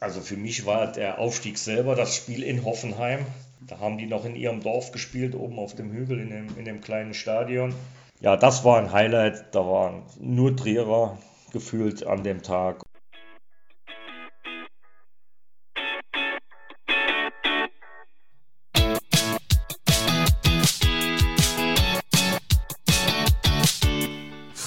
Also für mich war der Aufstieg selber das Spiel in Hoffenheim. Da haben die noch in ihrem Dorf gespielt, oben auf dem Hügel in dem, in dem kleinen Stadion. Ja, das war ein Highlight. Da waren nur Trierer gefühlt an dem Tag.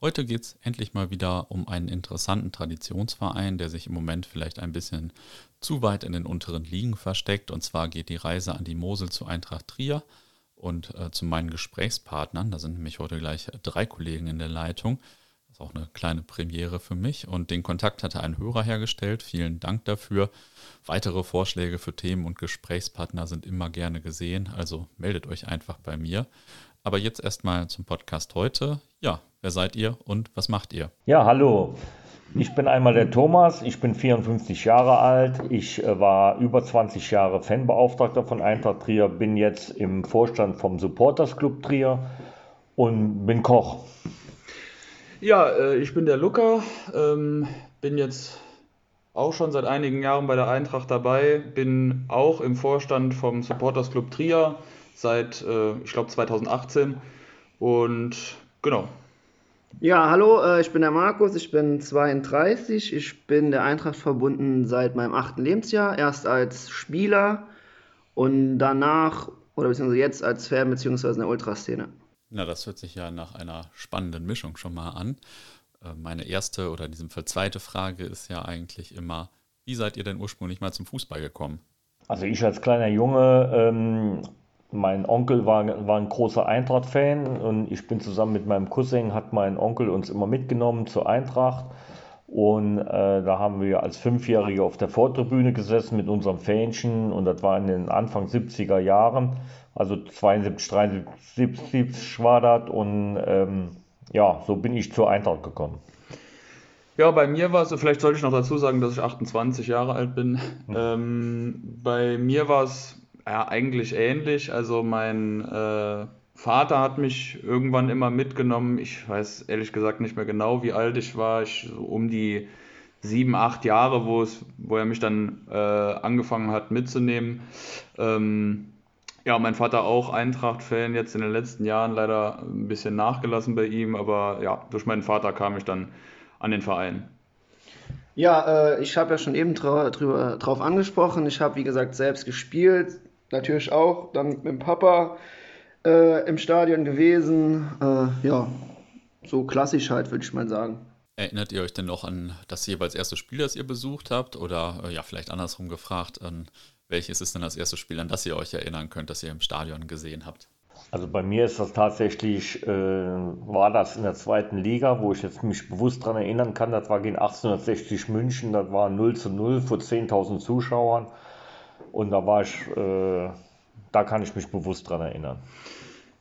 Heute geht es endlich mal wieder um einen interessanten Traditionsverein, der sich im Moment vielleicht ein bisschen zu weit in den unteren Ligen versteckt. Und zwar geht die Reise an die Mosel zu Eintracht Trier und äh, zu meinen Gesprächspartnern. Da sind nämlich heute gleich drei Kollegen in der Leitung. Das ist auch eine kleine Premiere für mich. Und den Kontakt hatte ein Hörer hergestellt. Vielen Dank dafür. Weitere Vorschläge für Themen und Gesprächspartner sind immer gerne gesehen. Also meldet euch einfach bei mir. Aber jetzt erstmal zum Podcast heute. Ja, Wer seid ihr und was macht ihr? Ja, hallo. Ich bin einmal der Thomas, ich bin 54 Jahre alt, ich äh, war über 20 Jahre Fanbeauftragter von Eintracht Trier, bin jetzt im Vorstand vom Supporters Club Trier und bin Koch. Ja, äh, ich bin der Luca, ähm, bin jetzt auch schon seit einigen Jahren bei der Eintracht dabei, bin auch im Vorstand vom Supporters Club Trier seit, äh, ich glaube, 2018 und genau, ja, hallo, äh, ich bin der Markus, ich bin 32, ich bin der Eintracht verbunden seit meinem achten Lebensjahr, erst als Spieler und danach oder beziehungsweise jetzt als Fan beziehungsweise in der Ultraszene. Na, das hört sich ja nach einer spannenden Mischung schon mal an. Äh, meine erste oder in diesem Fall zweite Frage ist ja eigentlich immer, wie seid ihr denn ursprünglich mal zum Fußball gekommen? Also ich als kleiner Junge ähm, mein Onkel war, war ein großer Eintracht-Fan und ich bin zusammen mit meinem Cousin, hat mein Onkel uns immer mitgenommen zur Eintracht. Und äh, da haben wir als Fünfjährige auf der Vortribüne gesessen mit unserem Fähnchen und das war in den Anfang 70er Jahren, also 72, 73 war das und ähm, ja, so bin ich zur Eintracht gekommen. Ja, bei mir war es, vielleicht sollte ich noch dazu sagen, dass ich 28 Jahre alt bin. Hm. Ähm, bei mir war es ja, eigentlich ähnlich. Also mein äh, Vater hat mich irgendwann immer mitgenommen. Ich weiß ehrlich gesagt nicht mehr genau, wie alt ich war. Ich, so um die sieben, acht Jahre, wo, es, wo er mich dann äh, angefangen hat mitzunehmen. Ähm, ja, mein Vater auch Eintracht-Fan, jetzt in den letzten Jahren leider ein bisschen nachgelassen bei ihm, aber ja, durch meinen Vater kam ich dann an den Verein. Ja, äh, ich habe ja schon eben drüber, drauf angesprochen. Ich habe, wie gesagt, selbst gespielt, natürlich auch dann mit dem Papa äh, im Stadion gewesen. Äh, ja, so klassisch halt, würde ich mal sagen. Erinnert ihr euch denn noch an das jeweils erste Spiel, das ihr besucht habt? Oder äh, ja, vielleicht andersrum gefragt, an welches ist denn das erste Spiel, an das ihr euch erinnern könnt, das ihr im Stadion gesehen habt? Also bei mir ist das tatsächlich, äh, war das in der zweiten Liga, wo ich jetzt mich bewusst daran erinnern kann, das war gegen 1860 München, das war 0 zu 0 vor 10.000 Zuschauern. Und da war ich, äh, da kann ich mich bewusst dran erinnern.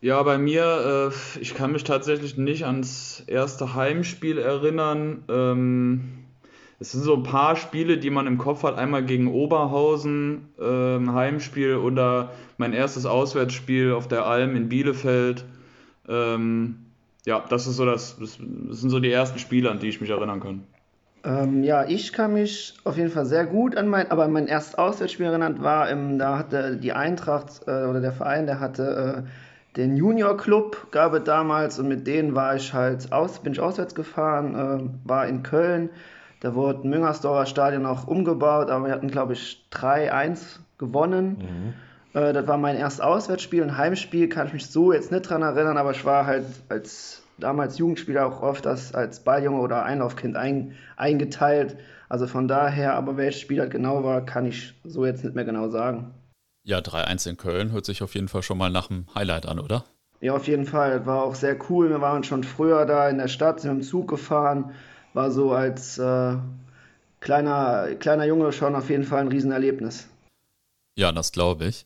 Ja, bei mir, äh, ich kann mich tatsächlich nicht ans erste Heimspiel erinnern. Ähm, es sind so ein paar Spiele, die man im Kopf hat. Einmal gegen Oberhausen, ähm, Heimspiel oder mein erstes Auswärtsspiel auf der Alm in Bielefeld. Ähm, ja, das ist so das, das sind so die ersten Spiele, an die ich mich erinnern kann. Ähm, ja, ich kann mich auf jeden Fall sehr gut an mein, aber mein erstes Auswärtsspiel erinnert war, ähm, da hatte die Eintracht äh, oder der Verein, der hatte äh, den Junior Club, gab es damals und mit denen war ich halt aus, bin ich auswärts gefahren, äh, war in Köln. Da wurde Müngersdorfer Stadion auch umgebaut, aber wir hatten, glaube ich, 3-1 gewonnen. Mhm. Äh, das war mein erstes Auswärtsspiel. Ein Heimspiel kann ich mich so jetzt nicht dran erinnern, aber ich war halt als damals Jugendspieler auch oft als, als Balljunge oder Einlaufkind ein, eingeteilt. Also von daher, aber welches Spiel das genau war, kann ich so jetzt nicht mehr genau sagen. Ja, 3-1 in Köln hört sich auf jeden Fall schon mal nach einem Highlight an, oder? Ja, auf jeden Fall. War auch sehr cool. Wir waren schon früher da in der Stadt, sind mit dem Zug gefahren. War so als äh, kleiner, kleiner Junge schon auf jeden Fall ein Riesenerlebnis. Ja, das glaube ich.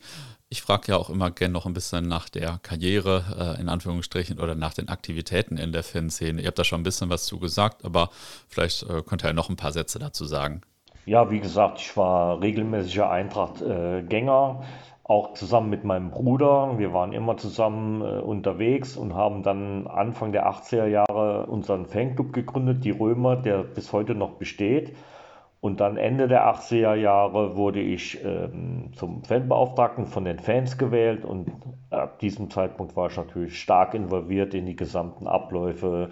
Ich frage ja auch immer gerne noch ein bisschen nach der Karriere, äh, in Anführungsstrichen, oder nach den Aktivitäten in der Fanszene. Ihr habt da schon ein bisschen was zu gesagt, aber vielleicht äh, könnt ihr ja noch ein paar Sätze dazu sagen. Ja, wie gesagt, ich war regelmäßiger Eintracht-Gänger, auch zusammen mit meinem Bruder. Wir waren immer zusammen äh, unterwegs und haben dann Anfang der 80er Jahre unseren Fanclub gegründet, die Römer, der bis heute noch besteht. Und dann Ende der 80er Jahre wurde ich ähm, zum Fanbeauftragten von den Fans gewählt und ab diesem Zeitpunkt war ich natürlich stark involviert in die gesamten Abläufe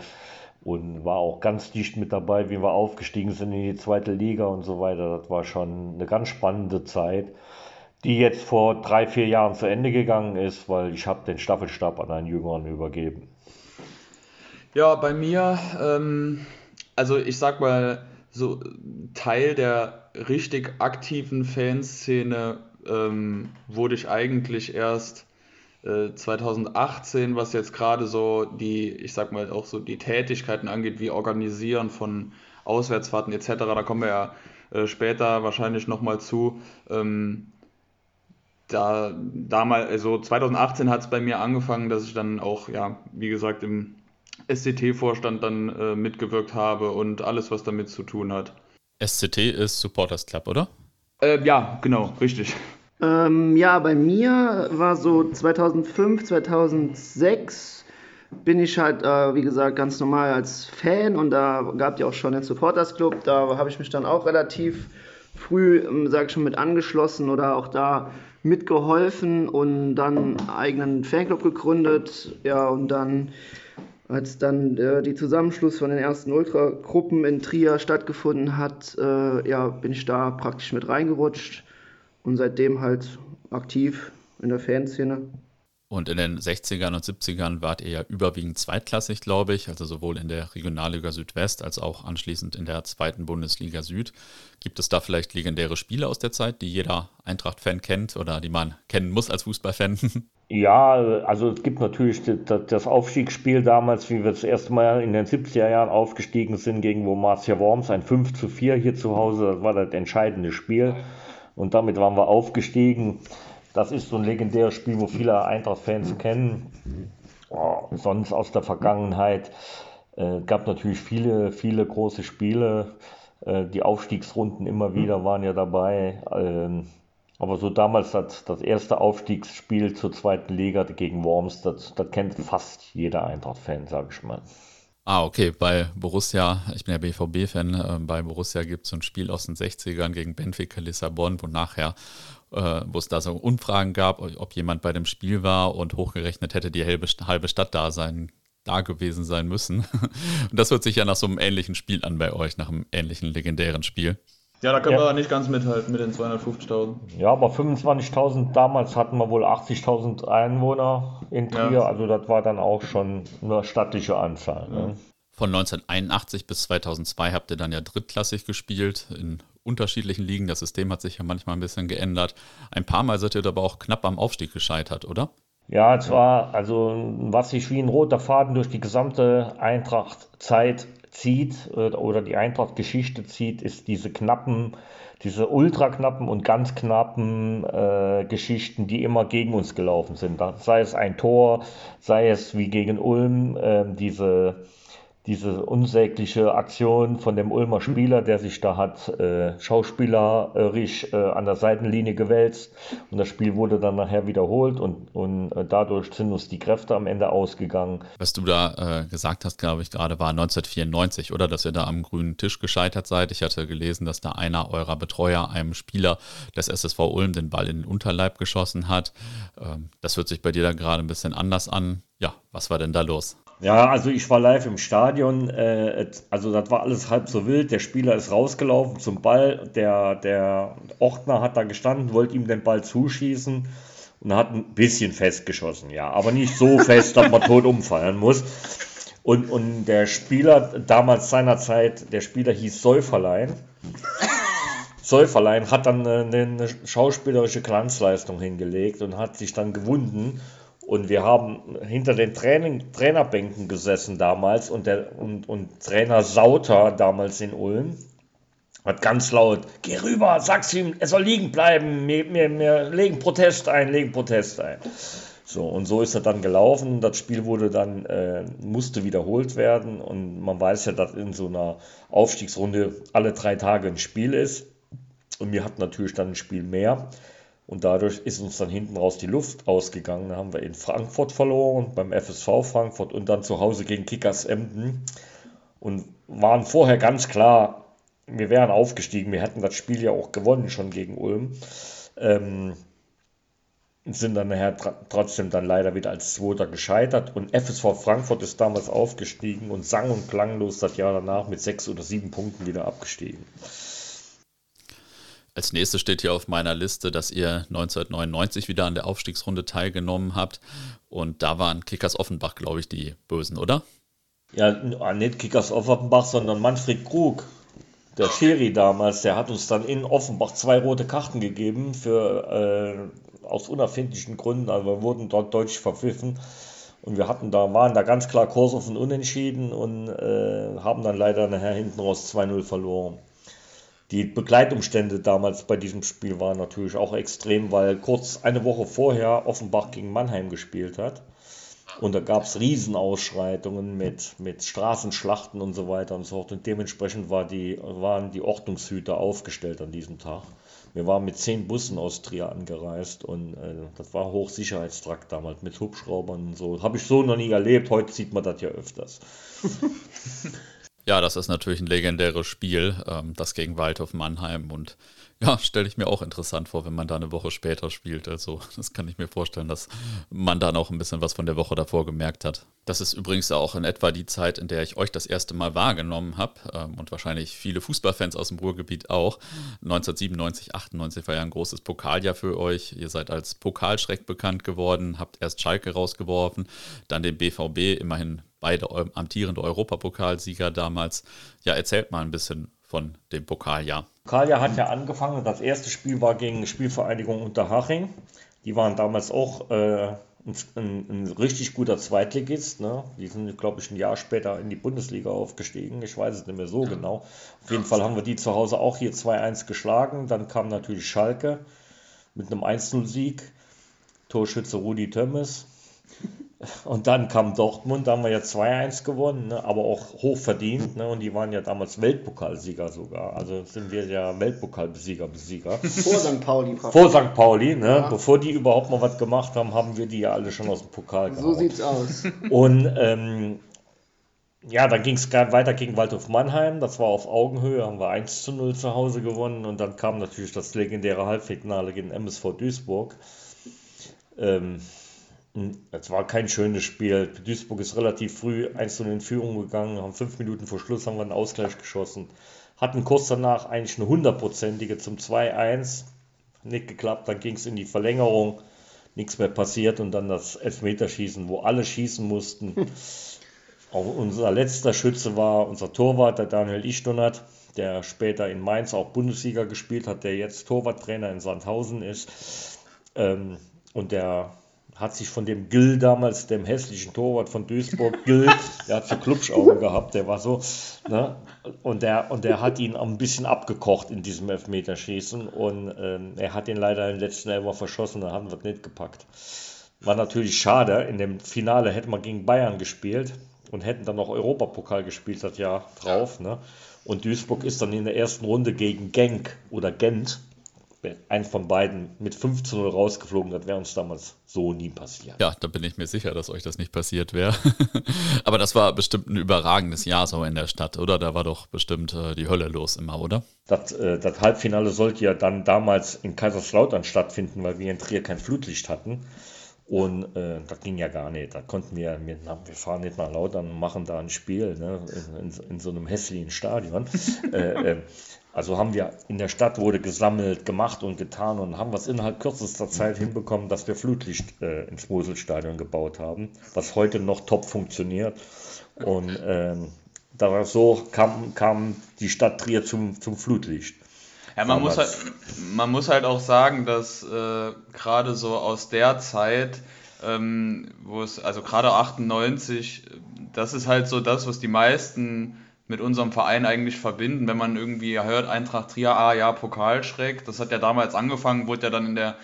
und war auch ganz dicht mit dabei, wie wir aufgestiegen sind in die zweite Liga und so weiter. Das war schon eine ganz spannende Zeit, die jetzt vor drei, vier Jahren zu Ende gegangen ist, weil ich habe den Staffelstab an einen Jüngeren übergeben. Ja, bei mir, ähm, also ich sag mal, so Teil der richtig aktiven Fanszene ähm, wurde ich eigentlich erst äh, 2018, was jetzt gerade so die, ich sag mal auch so die Tätigkeiten angeht, wie Organisieren von Auswärtsfahrten etc. Da kommen wir ja äh, später wahrscheinlich nochmal zu. Ähm, da damals, also 2018 hat es bei mir angefangen, dass ich dann auch, ja, wie gesagt, im SCT-Vorstand dann äh, mitgewirkt habe und alles, was damit zu tun hat. SCT ist Supporters Club, oder? Äh, ja, genau, richtig. Ähm, ja, bei mir war so 2005, 2006 bin ich halt, äh, wie gesagt, ganz normal als Fan und da gab es ja auch schon den Supporters Club. Da habe ich mich dann auch relativ früh, ähm, sag ich schon, mit angeschlossen oder auch da mitgeholfen und dann einen eigenen Fanclub gegründet. Ja, und dann als dann äh, die Zusammenschluss von den ersten Ultragruppen in Trier stattgefunden hat, äh, ja, bin ich da praktisch mit reingerutscht und seitdem halt aktiv in der Fanszene. Und in den 60ern und 70ern wart ihr ja überwiegend zweitklassig, glaube ich, also sowohl in der Regionalliga Südwest als auch anschließend in der zweiten Bundesliga Süd. Gibt es da vielleicht legendäre Spiele aus der Zeit, die jeder Eintracht-Fan kennt oder die man kennen muss als Fußballfan? Ja, also es gibt natürlich das Aufstiegsspiel damals, wie wir das erste Mal in den 70er Jahren aufgestiegen sind gegen Wormatia Worms, ein 5 zu 4 hier zu Hause, das war das entscheidende Spiel. Und damit waren wir aufgestiegen. Das ist so ein legendäres Spiel, wo viele Eintracht-Fans kennen. Oh, sonst aus der Vergangenheit äh, gab natürlich viele, viele große Spiele. Äh, die Aufstiegsrunden immer wieder waren ja dabei. Ähm, aber so damals das, das erste Aufstiegsspiel zur zweiten Liga gegen Worms, das, das kennt fast jeder Eintracht-Fan, sage ich mal. Ah, okay. Bei Borussia, ich bin ja BVB-Fan, äh, bei Borussia gibt es so ein Spiel aus den 60ern gegen Benfica Lissabon, wo nachher wo es da so Umfragen gab, ob jemand bei dem Spiel war und hochgerechnet hätte die halbe, halbe Stadt da sein, da gewesen sein müssen. Und das hört sich ja nach so einem ähnlichen Spiel an bei euch, nach einem ähnlichen legendären Spiel. Ja, da können ja. wir nicht ganz mithalten mit den 250.000. Ja, aber 25.000 damals hatten wir wohl 80.000 Einwohner in Trier, ja. also das war dann auch schon eine stattliche Anzahl. Ne? Von 1981 bis 2002 habt ihr dann ja drittklassig gespielt in unterschiedlichen Ligen. Das System hat sich ja manchmal ein bisschen geändert. Ein paar Mal seid ihr aber auch knapp am Aufstieg gescheitert, oder? Ja, es war also, was sich wie ein roter Faden durch die gesamte Eintracht-Zeit zieht äh, oder die Eintracht-Geschichte zieht, ist diese knappen, diese ultraknappen und ganz knappen äh, Geschichten, die immer gegen uns gelaufen sind. Sei es ein Tor, sei es wie gegen Ulm, äh, diese diese unsägliche Aktion von dem Ulmer Spieler, der sich da hat äh, schauspielerisch äh, an der Seitenlinie gewälzt und das Spiel wurde dann nachher wiederholt und, und äh, dadurch sind uns die Kräfte am Ende ausgegangen. Was du da äh, gesagt hast, glaube ich, gerade war 1994, oder? Dass ihr da am grünen Tisch gescheitert seid. Ich hatte gelesen, dass da einer eurer Betreuer einem Spieler des SSV Ulm den Ball in den Unterleib geschossen hat. Ähm, das hört sich bei dir da gerade ein bisschen anders an. Ja, was war denn da los? Ja, also ich war live im Stadion. Äh, also das war alles halb so wild. Der Spieler ist rausgelaufen zum Ball. Der, der Ordner hat da gestanden, wollte ihm den Ball zuschießen und hat ein bisschen festgeschossen. Ja, aber nicht so fest, dass man tot umfallen muss. Und, und der Spieler, damals seinerzeit, der Spieler hieß Säuferlein. Säuferlein hat dann eine, eine schauspielerische Glanzleistung hingelegt und hat sich dann gewunden und wir haben hinter den Training, Trainerbänken gesessen damals und, der, und, und Trainer Sauter damals in Ulm hat ganz laut, geh rüber, sag's ihm, er soll liegen bleiben, wir, wir, wir legen Protest ein, legen Protest ein. So, und so ist er dann gelaufen. Das Spiel wurde dann, äh, musste wiederholt werden. Und man weiß ja, dass in so einer Aufstiegsrunde alle drei Tage ein Spiel ist. Und wir hatten natürlich dann ein Spiel mehr. Und dadurch ist uns dann hinten raus die Luft ausgegangen. Da haben wir in Frankfurt verloren, beim FSV Frankfurt und dann zu Hause gegen Kickers Emden. Und waren vorher ganz klar, wir wären aufgestiegen. Wir hätten das Spiel ja auch gewonnen schon gegen Ulm. Ähm, sind dann nachher trotzdem dann leider wieder als Zweiter gescheitert. Und FSV Frankfurt ist damals aufgestiegen und sang und klanglos das Jahr danach mit sechs oder sieben Punkten wieder abgestiegen. Als nächstes steht hier auf meiner Liste, dass ihr 1999 wieder an der Aufstiegsrunde teilgenommen habt. Und da waren Kickers Offenbach, glaube ich, die Bösen, oder? Ja, nicht Kickers Offenbach, sondern Manfred Krug. Der Schiri damals, der hat uns dann in Offenbach zwei rote Karten gegeben für äh, aus unerfindlichen Gründen, also wir wurden dort deutsch verpfiffen. Und wir hatten da, waren da ganz klar Kurs auf ein Unentschieden und äh, haben dann leider nachher hinten raus 2-0 verloren. Die Begleitumstände damals bei diesem Spiel waren natürlich auch extrem, weil kurz eine Woche vorher Offenbach gegen Mannheim gespielt hat. Und da gab es Riesenausschreitungen mit, mit Straßenschlachten und so weiter und so fort. Und dementsprechend war die, waren die Ordnungshüter aufgestellt an diesem Tag. Wir waren mit zehn Bussen aus Trier angereist und äh, das war Hochsicherheitstrakt damals mit Hubschraubern und so. Habe ich so noch nie erlebt. Heute sieht man das ja öfters. ja, das ist natürlich ein legendäres Spiel, ähm, das gegen Waldhof Mannheim und ja, stelle ich mir auch interessant vor, wenn man da eine Woche später spielt. Also, das kann ich mir vorstellen, dass man dann auch ein bisschen was von der Woche davor gemerkt hat. Das ist übrigens auch in etwa die Zeit, in der ich euch das erste Mal wahrgenommen habe ähm, und wahrscheinlich viele Fußballfans aus dem Ruhrgebiet auch. 1997, 98 war ja ein großes Pokaljahr für euch. Ihr seid als Pokalschreck bekannt geworden, habt erst Schalke rausgeworfen, dann den BVB, immerhin beide amtierende Europapokalsieger damals. Ja, erzählt mal ein bisschen von dem Pokaljahr. Pokaljahr hat ja angefangen. Das erste Spiel war gegen Spielvereinigung Unterhaching. Die waren damals auch äh, ein, ein, richtig guter Zweitligist. Ne? Die sind, glaube ich, ein Jahr später in die Bundesliga aufgestiegen. Ich weiß es nicht mehr so genau. Auf jeden Fall haben wir die zu Hause auch hier 2-1 geschlagen. Dann kam natürlich Schalke mit einem 1-0-Sieg. Torschütze Rudi Tömmes. Und dann kam Dortmund, da haben wir ja 2-1 gewonnen, ne, aber auch hoch verdient. Ne, und die waren ja damals Weltpokalsieger sogar. Also sind wir ja Weltpokalbesieger, Besieger. Vor St. Pauli. Vor St. Pauli, ne? Ja. Bevor die überhaupt mal was gemacht haben, haben wir die ja alle schon aus dem Pokal gehauen. So sieht's aus. Und ähm, ja, dann ging es weiter gegen Waldhof Mannheim. Das war auf Augenhöhe, haben wir 1 zu 0 zu Hause gewonnen. Und dann kam natürlich das legendäre Halbfinale gegen MSV Duisburg. Ähm, es war kein schönes Spiel. Duisburg ist relativ früh 1 in Führung gegangen, haben fünf Minuten vor Schluss haben wir einen Ausgleich geschossen. Hatten kurz danach eigentlich eine hundertprozentige zum 2-1. Nicht geklappt, dann ging es in die Verlängerung, nichts mehr passiert und dann das Elfmeterschießen, wo alle schießen mussten. Auch unser letzter Schütze war unser Torwart, der Daniel Ichtonat, der später in Mainz auch Bundesliga gespielt hat, der jetzt Torwarttrainer in Sandhausen ist. Ähm, und der hat sich von dem Gill damals, dem hässlichen Torwart von Duisburg, Gill, der hat so Klubschaugen gehabt, der war so, ne? Und der, und der hat ihn ein bisschen abgekocht in diesem Elfmeterschießen und ähm, er hat ihn leider im letzten Elfer verschossen, da haben wir es nicht gepackt. War natürlich schade, in dem Finale hätte man gegen Bayern gespielt und hätten dann noch Europapokal gespielt das Jahr drauf, ne? Und Duisburg ist dann in der ersten Runde gegen Genk oder Gent ein von beiden mit 5 zu 0 rausgeflogen, das wäre uns damals so nie passiert. Ja, da bin ich mir sicher, dass euch das nicht passiert wäre. Aber das war bestimmt ein überragendes Jahr so in der Stadt, oder? Da war doch bestimmt äh, die Hölle los immer, oder? Das, äh, das Halbfinale sollte ja dann damals in Kaiserslautern stattfinden, weil wir in Trier kein Flutlicht hatten. Und äh, das ging ja gar nicht. Da konnten wir, wir, wir fahren nicht nach Lautern und machen da ein Spiel ne, in, in, in so einem hässlichen Stadion. äh, äh, also haben wir in der Stadt wurde gesammelt, gemacht und getan und haben was innerhalb kürzester Zeit hinbekommen, dass wir Flutlicht äh, ins Moselstadion gebaut haben, was heute noch top funktioniert. Und ähm, da so kam, kam die Stadt Trier zum, zum Flutlicht. Ja, man muss, halt, man muss halt auch sagen, dass äh, gerade so aus der Zeit, ähm, wo es, also gerade 98, das ist halt so das, was die meisten mit unserem Verein eigentlich verbinden, wenn man irgendwie hört, Eintracht Trier, ah ja, Pokalschreck, das hat ja damals angefangen, wurde ja dann in der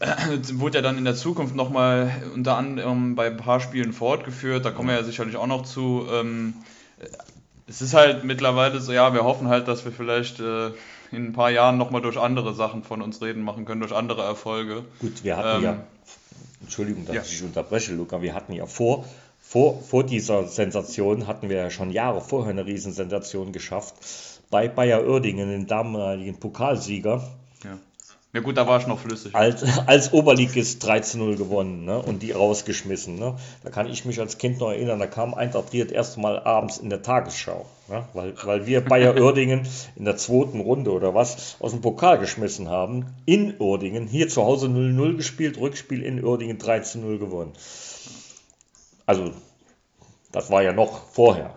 wurde ja dann in der Zukunft nochmal unter anderem bei ein paar Spielen fortgeführt, da kommen wir ja sicherlich auch noch zu. Ähm, es ist halt mittlerweile so, ja, wir hoffen halt, dass wir vielleicht äh, in ein paar Jahren nochmal durch andere Sachen von uns reden machen können, durch andere Erfolge. Gut, wir hatten ähm, ja, Entschuldigung, dass ja. ich unterbreche, Luca, wir hatten ja vor, vor, vor dieser Sensation hatten wir ja schon Jahre vorher eine Riesensensation geschafft. Bei Bayer Oerdingen, den damaligen Pokalsieger. Ja. Ja gut, da war ich noch flüssig. Als, als Oberligist 13-0 gewonnen ne? und die rausgeschmissen. Ne? Da kann ich mich als Kind noch erinnern, da kam Eintracht Trier erst mal abends in der Tagesschau. Ne? Weil, weil wir Bayer Oerdingen in der zweiten Runde oder was aus dem Pokal geschmissen haben. In Oerdingen, hier zu Hause 0-0 gespielt, Rückspiel in Oerdingen 13-0 gewonnen. Also, das war ja noch vorher.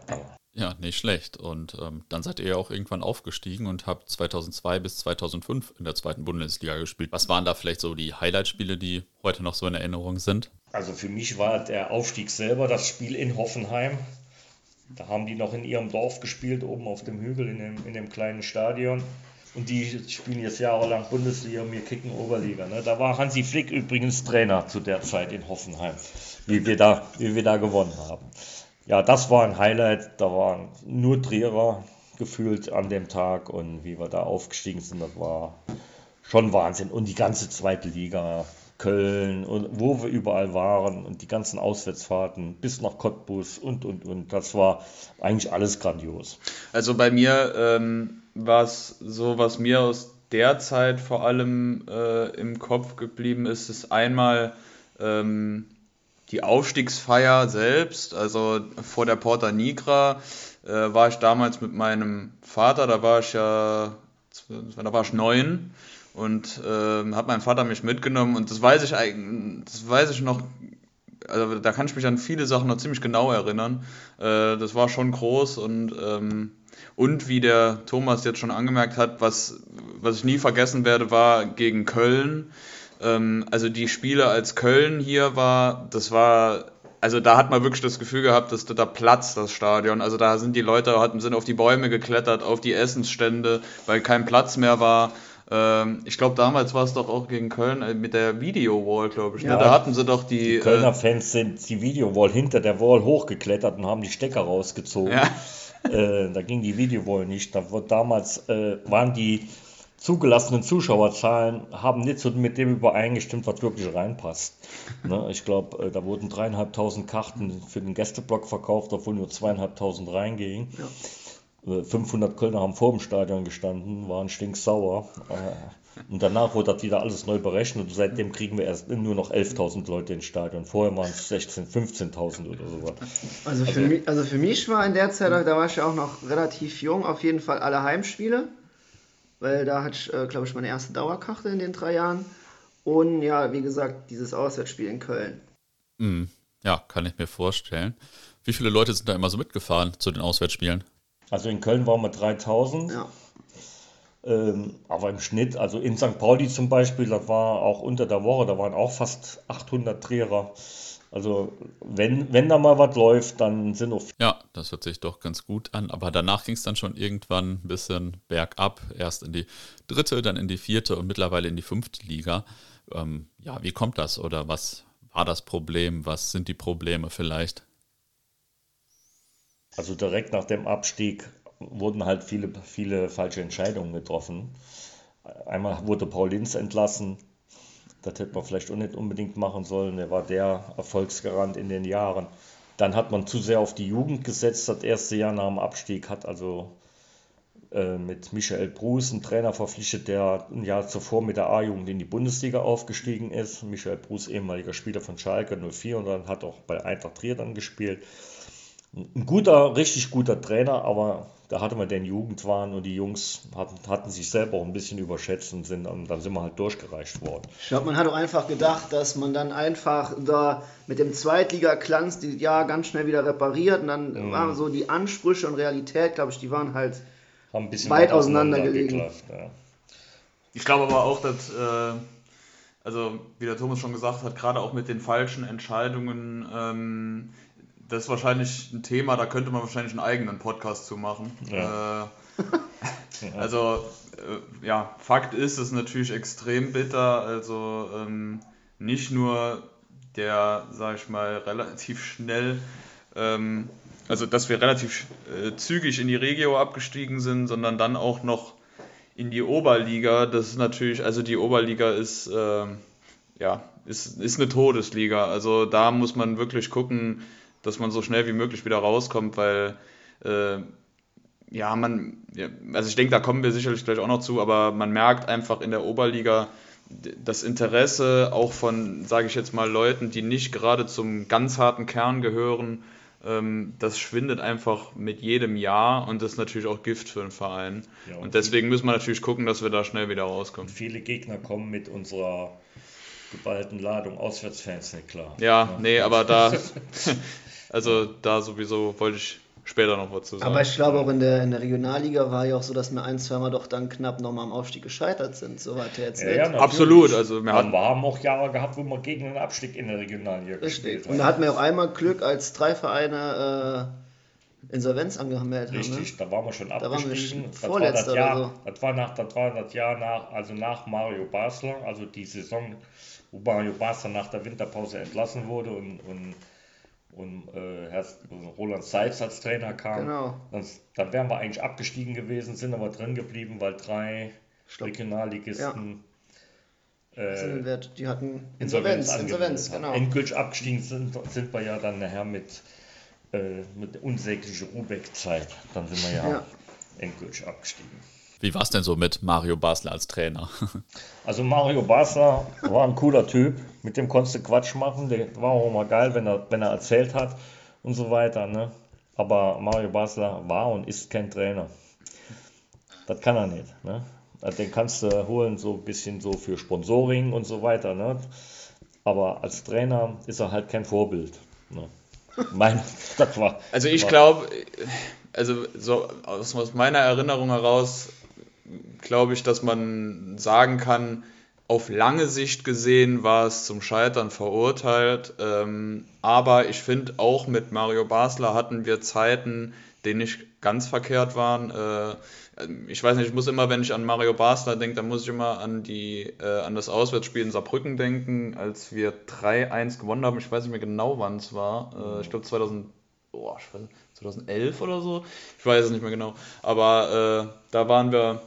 Ja, nicht schlecht. Und ähm, dann seid ihr ja auch irgendwann aufgestiegen und habt 2002 bis 2005 in der zweiten Bundesliga gespielt. Was waren da vielleicht so die Highlight-Spiele, die heute noch so in Erinnerung sind? Also für mich war der Aufstieg selber das Spiel in Hoffenheim. Da haben die noch in ihrem Dorf gespielt, oben auf dem Hügel in dem, in dem kleinen Stadion. Und die spielen jetzt jahrelang Bundesliga und wir kicken Oberliga. Ne? Da war Hansi Flick übrigens Trainer zu der Zeit in Hoffenheim, wie wir da, wie wir da gewonnen haben. Ja, das war ein Highlight. Da waren nur Trierer gefühlt an dem Tag und wie wir da aufgestiegen sind, das war schon Wahnsinn. Und die ganze zweite Liga, Köln und wo wir überall waren und die ganzen Auswärtsfahrten bis nach Cottbus und und und, das war eigentlich alles grandios. Also bei mir ähm war es so, was mir aus der Zeit vor allem äh, im Kopf geblieben ist, ist einmal ähm, die Aufstiegsfeier selbst, also vor der Porta Nigra äh, war ich damals mit meinem Vater, da war ich ja, da war ich neun und äh, hat mein Vater mich mitgenommen und das weiß ich eigentlich, das weiß ich noch, also da kann ich mich an viele Sachen noch ziemlich genau erinnern. Äh, das war schon groß und ähm, und wie der Thomas jetzt schon angemerkt hat, was, was ich nie vergessen werde, war gegen Köln. Ähm, also die Spiele als Köln hier war, das war, also da hat man wirklich das Gefühl gehabt, dass da platzt das Stadion. Also da sind die Leute, hatten, sind auf die Bäume geklettert, auf die Essensstände, weil kein Platz mehr war ähm, ich glaube, damals war es doch auch gegen Köln äh, mit der Video-Wall, glaube ich. Ne? Ja? Da hatten sie doch die. Die Kölner äh, Fans sind die Video-Wall hinter der Wall hochgeklettert und haben die Stecker rausgezogen. Ja. Äh, da ging die Videowall nicht. Da wird damals äh, waren die zugelassenen Zuschauerzahlen haben nicht so mit dem übereingestimmt, was wirklich reinpasst. Ne? Ich glaube, äh, da wurden dreieinhalbtausend Karten für den Gästeblock verkauft, obwohl nur zweieinhalbtausend reingingen. Ja. 500 äh, Kölner haben vor dem Stadion gestanden, waren stinksauer. Äh, und danach wurde das wieder alles neu berechnet und seitdem kriegen wir erst nur noch 11.000 Leute ins Stadion. Vorher waren es 16.000, 15.000 oder so. Also für, also, mich, also für mich war in der Zeit, da war ich ja auch noch relativ jung, auf jeden Fall alle Heimspiele. Weil da hatte ich, äh, glaube ich, meine erste Dauerkarte in den drei Jahren. Und ja, wie gesagt, dieses Auswärtsspiel in Köln. Mm, ja, kann ich mir vorstellen. Wie viele Leute sind da immer so mitgefahren zu den Auswärtsspielen? Also in Köln waren wir 3000. Ja. Ähm, aber im Schnitt, also in St. Pauli zum Beispiel, das war auch unter der Woche, da waren auch fast 800 Trierer. Also wenn, wenn da mal was läuft, dann sind auch... Ja, das hört sich doch ganz gut an. Aber danach ging es dann schon irgendwann ein bisschen bergab. Erst in die dritte, dann in die vierte und mittlerweile in die fünfte Liga. Ähm, ja, wie kommt das oder was war das Problem? Was sind die Probleme vielleicht? Also direkt nach dem Abstieg wurden halt viele, viele falsche Entscheidungen getroffen. Einmal wurde Paul Linz entlassen. Das hätte man vielleicht auch nicht unbedingt machen sollen. Er war der Erfolgsgarant in den Jahren. Dann hat man zu sehr auf die Jugend gesetzt. Das erste Jahr nach dem Abstieg hat also äh, mit Michael Bruce einen Trainer verpflichtet, der ein Jahr zuvor mit der A-Jugend in die Bundesliga aufgestiegen ist. Michael Bruce, ehemaliger Spieler von Schalke 04 und dann hat auch bei Eintracht Trier dann gespielt. Ein guter, richtig guter Trainer, aber da hatte man den Jugendwahn und die Jungs hatten, hatten sich selber auch ein bisschen überschätzt und sind dann sind wir halt durchgereicht worden. Ich glaube, man hat auch einfach gedacht, dass man dann einfach da mit dem Zweitliga-Glanz die Jahr ganz schnell wieder repariert und dann mhm. waren so die Ansprüche und Realität, glaube ich, die waren halt weit auseinandergelegen. Ja. Ich glaube aber auch, dass, äh, also wie der Thomas schon gesagt hat, gerade auch mit den falschen Entscheidungen, ähm, das ist wahrscheinlich ein Thema, da könnte man wahrscheinlich einen eigenen Podcast zu machen. Ja. Äh, also, äh, ja, Fakt ist, es ist natürlich extrem bitter. Also, ähm, nicht nur der, sag ich mal, relativ schnell, ähm, also dass wir relativ äh, zügig in die Regio abgestiegen sind, sondern dann auch noch in die Oberliga. Das ist natürlich, also die Oberliga ist, äh, ja, ist, ist eine Todesliga. Also da muss man wirklich gucken, dass man so schnell wie möglich wieder rauskommt, weil äh, ja, man, also ich denke, da kommen wir sicherlich gleich auch noch zu, aber man merkt einfach in der Oberliga das Interesse auch von, sage ich jetzt mal, Leuten, die nicht gerade zum ganz harten Kern gehören, ähm, das schwindet einfach mit jedem Jahr und das ist natürlich auch Gift für den Verein. Ja, und, und deswegen müssen wir natürlich gucken, dass wir da schnell wieder rauskommen. Viele Gegner kommen mit unserer geballten Ladung Auswärtsfans nicht klar. Ja, ja. nee, aber da, also da sowieso wollte ich später noch was zu sagen. Aber ich glaube auch in der, in der Regionalliga war ja auch so, dass wir ein, zweimal doch dann knapp nochmal am Aufstieg gescheitert sind. So weit jetzt ja, ja, Absolut. Also wir, hatten, wir haben auch Jahre gehabt, wo wir gegen den Abstieg in der Regionalliga Richtig. gespielt haben. Und da hatten wir auch einmal Glück, als drei Vereine äh, Insolvenz angemeldet Richtig, haben. Richtig, ne? da waren wir schon abgestiegen. Da waren wir das, war das, Jahr, so. das war nach das war das Jahr nach, also nach Mario Basler, also die Saison, wo Mario Basler nach der Winterpause entlassen wurde und, und und äh, Herr Roland Seitz als Trainer kam, genau. dann, dann wären wir eigentlich abgestiegen gewesen, sind aber drin geblieben, weil drei Stopp. Regionalligisten ja. äh, die hatten Insolvenz, Insolvenz, genau. Endgültig abgestiegen sind, sind wir ja dann nachher mit, äh, mit unsäglicher Rubeck-Zeit. Dann sind wir ja, ja. endgültig abgestiegen. Wie war es denn so mit Mario Basler als Trainer? Also Mario Basler war ein cooler Typ, mit dem konntest du Quatsch machen, der war auch mal geil, wenn er, wenn er erzählt hat und so weiter. Ne? Aber Mario Basler war und ist kein Trainer. Das kann er nicht. Ne? Also den kannst du holen, so ein bisschen so für Sponsoring und so weiter. Ne? Aber als Trainer ist er halt kein Vorbild. Ne? Mein, das war, also ich glaube, also so aus meiner Erinnerung heraus glaube ich, dass man sagen kann, auf lange Sicht gesehen war es zum Scheitern verurteilt. Ähm, aber ich finde, auch mit Mario Basler hatten wir Zeiten, die nicht ganz verkehrt waren. Äh, ich weiß nicht, ich muss immer, wenn ich an Mario Basler denke, dann muss ich immer an, die, äh, an das Auswärtsspiel in Saarbrücken denken, als wir 3-1 gewonnen haben. Ich weiß nicht mehr genau, wann es war. Äh, ich glaube 2000, oh, 2011 oder so. Ich weiß es nicht mehr genau. Aber äh, da waren wir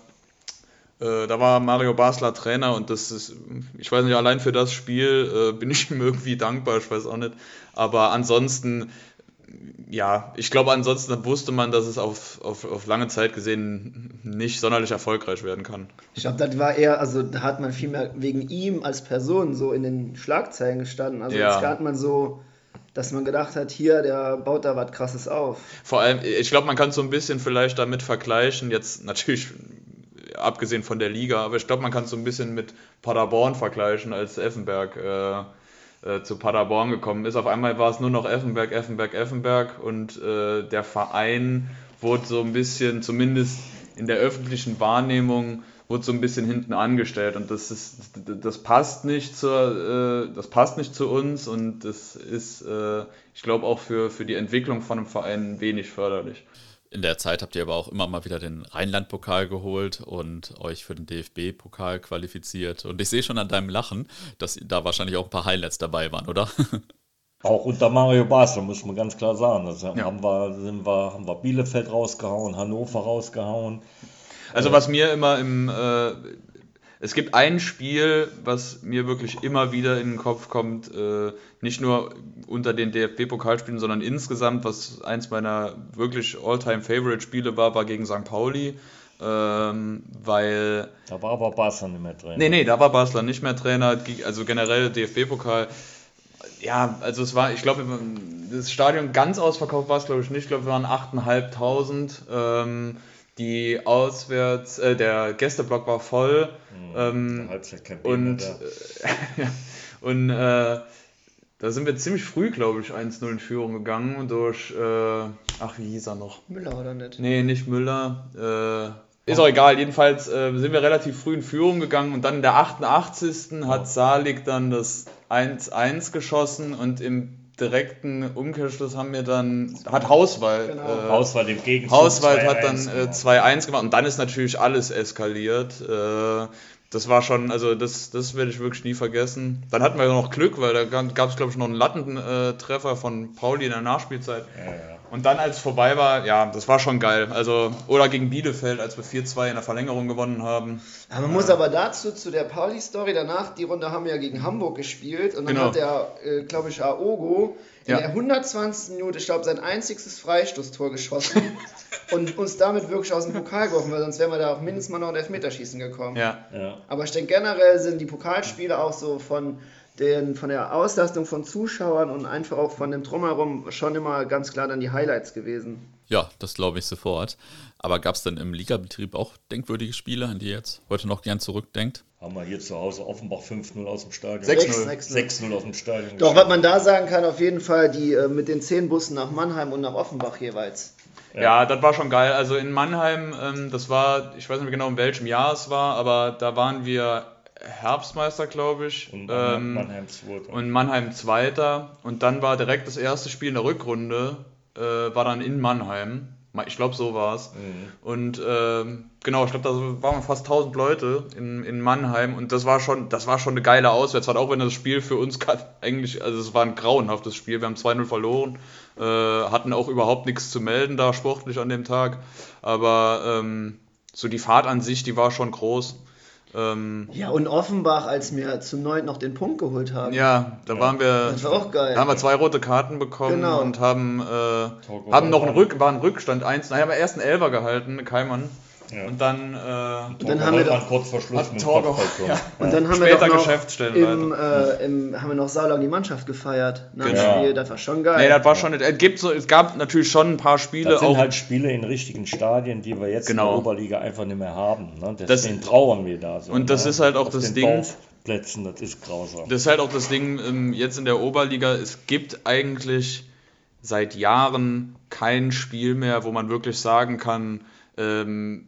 äh, da war Mario Basler Trainer und das ist, ich weiß nicht, allein für das Spiel äh, bin ich ihm irgendwie dankbar, ich weiß auch nicht. Aber ansonsten, ja, ich glaube, ansonsten wusste man, dass es auf, auf, auf lange Zeit gesehen nicht sonderlich erfolgreich werden kann. Ich glaube, das war eher, also da hat man viel mehr wegen ihm als Person so in den Schlagzeilen gestanden. Also ja. jetzt hat man so dass man gedacht hat, hier, der baut da was Krasses auf. Vor allem, ich glaube, man kann so ein bisschen vielleicht damit vergleichen, jetzt natürlich abgesehen von der Liga. Aber ich glaube, man kann es so ein bisschen mit Paderborn vergleichen, als Effenberg äh, äh, zu Paderborn gekommen ist. Auf einmal war es nur noch Effenberg, Effenberg, Effenberg und äh, der Verein wurde so ein bisschen, zumindest in der öffentlichen Wahrnehmung, wurde so ein bisschen hinten angestellt und das ist das passt nicht zur äh, das passt nicht zu uns und das ist äh, ich glaube auch für, für die Entwicklung von einem Verein wenig förderlich. In der Zeit habt ihr aber auch immer mal wieder den Rheinland-Pokal geholt und euch für den DFB-Pokal qualifiziert. Und ich sehe schon an deinem Lachen, dass da wahrscheinlich auch ein paar Highlights dabei waren, oder? Auch unter Mario Basler, muss man ganz klar sagen. Also ja. haben, wir, sind wir, haben wir Bielefeld rausgehauen, Hannover rausgehauen. Also was mir immer im, äh, es gibt ein Spiel, was mir wirklich immer wieder in den Kopf kommt, äh, nicht nur unter den DFB-Pokalspielen, sondern insgesamt, was eins meiner wirklich All-Time-Favorite-Spiele war, war gegen St. Pauli. Ähm, weil. Da war aber Basler nicht mehr Trainer. Nee, nee, da war Basler nicht mehr Trainer. Also generell DFB-Pokal. Ja, also es war, ich glaube, das Stadion ganz ausverkauft war es, glaube ich, nicht. Ich glaube, wir waren 8.500. Ähm, die Auswärts, äh, der Gästeblock war voll. Mhm, ähm, und äh, und äh, da sind wir ziemlich früh, glaube ich, 1-0 in Führung gegangen durch, äh, ach, wie hieß er noch? Müller oder nicht? Nee, nicht Müller. Äh, ist auch egal, jedenfalls äh, sind wir relativ früh in Führung gegangen und dann in der 88. hat Salik dann das 1-1 geschossen und im direkten Umkehrschluss haben wir dann, hat Hauswald, genau. äh, Hauswald im Gegenzug Hauswald hat dann äh, 2-1 gemacht und dann ist natürlich alles eskaliert. Äh, das war schon, also das, das werde ich wirklich nie vergessen. Dann hatten wir noch Glück, weil da gab es, glaube ich, noch einen Lattentreffer von Pauli in der Nachspielzeit. Ja, ja. Und dann, als es vorbei war, ja, das war schon geil. Also, oder gegen Bielefeld, als wir 4-2 in der Verlängerung gewonnen haben. Ja, man äh, muss aber dazu, zu der Pauli-Story, danach, die Runde haben wir ja gegen Hamburg gespielt. Und dann genau. hat der, äh, glaube ich, Aogo in ja. der 120. Minute, ich glaube, sein einziges Freistoßtor geschossen und uns damit wirklich aus dem Pokal geworfen, weil sonst wären wir da auch mindestens mal noch ein Elfmeterschießen gekommen. Ja. ja. Aber ich denke, generell sind die Pokalspiele auch so von den, von der Auslastung von Zuschauern und einfach auch von dem Drumherum schon immer ganz klar dann die Highlights gewesen. Ja, das glaube ich sofort. Aber gab es denn im Ligabetrieb auch denkwürdige Spiele, an die ihr jetzt heute noch gern zurückdenkt? Haben wir hier zu Hause Offenbach 5-0 aus dem Stadion. 6-0 aus dem Stadion. Doch, was man da sagen kann, auf jeden Fall die äh, mit den 10 Bussen nach Mannheim und nach Offenbach jeweils. Ja, ja das war schon geil. Also in Mannheim, ähm, das war, ich weiß nicht mehr genau in welchem Jahr es war, aber da waren wir Herbstmeister, glaube ich. Und ähm, Mannheim Zweiter. Und Mannheim Zweiter. Und dann war direkt das erste Spiel in der Rückrunde, äh, war dann in Mannheim. Ich glaube, so war es. Mhm. Und ähm, genau, ich glaube, da waren fast 1000 Leute in, in Mannheim und das war schon, das war schon eine geile Auswärtsfahrt, auch wenn das Spiel für uns eigentlich, also es war ein grauenhaftes Spiel. Wir haben 2-0 verloren, äh, hatten auch überhaupt nichts zu melden da sportlich an dem Tag. Aber ähm, so die Fahrt an sich, die war schon groß. Ähm, ja, und Offenbach, als wir zum 9 noch den Punkt geholt haben. Ja, da waren wir. Das war auch geil. Da haben wir zwei rote Karten bekommen genau. und haben, äh, haben noch einen, Rück, war ein Rückstand 1. Da haben wir erst einen Elfer gehalten, Keimann. Ja. Und dann, äh, und dann haben wir doch kurz vor Schluss mit Torgo, ja. Und dann haben wir doch noch im, äh, im, haben wir noch saulang die Mannschaft gefeiert nach genau. dem Spiel. Das war schon geil. Nee, das war schon. Es, gibt so, es gab natürlich schon ein paar Spiele. Das sind auch, halt Spiele in richtigen Stadien, die wir jetzt genau. in der Oberliga einfach nicht mehr haben. Ne? Deswegen das, trauern wir da so. Und das ne? ist halt auch Auf das Ding. Plätzen, das ist grausam. Das ist halt auch das Ding ähm, jetzt in der Oberliga. Es gibt eigentlich seit Jahren kein Spiel mehr, wo man wirklich sagen kann, ähm,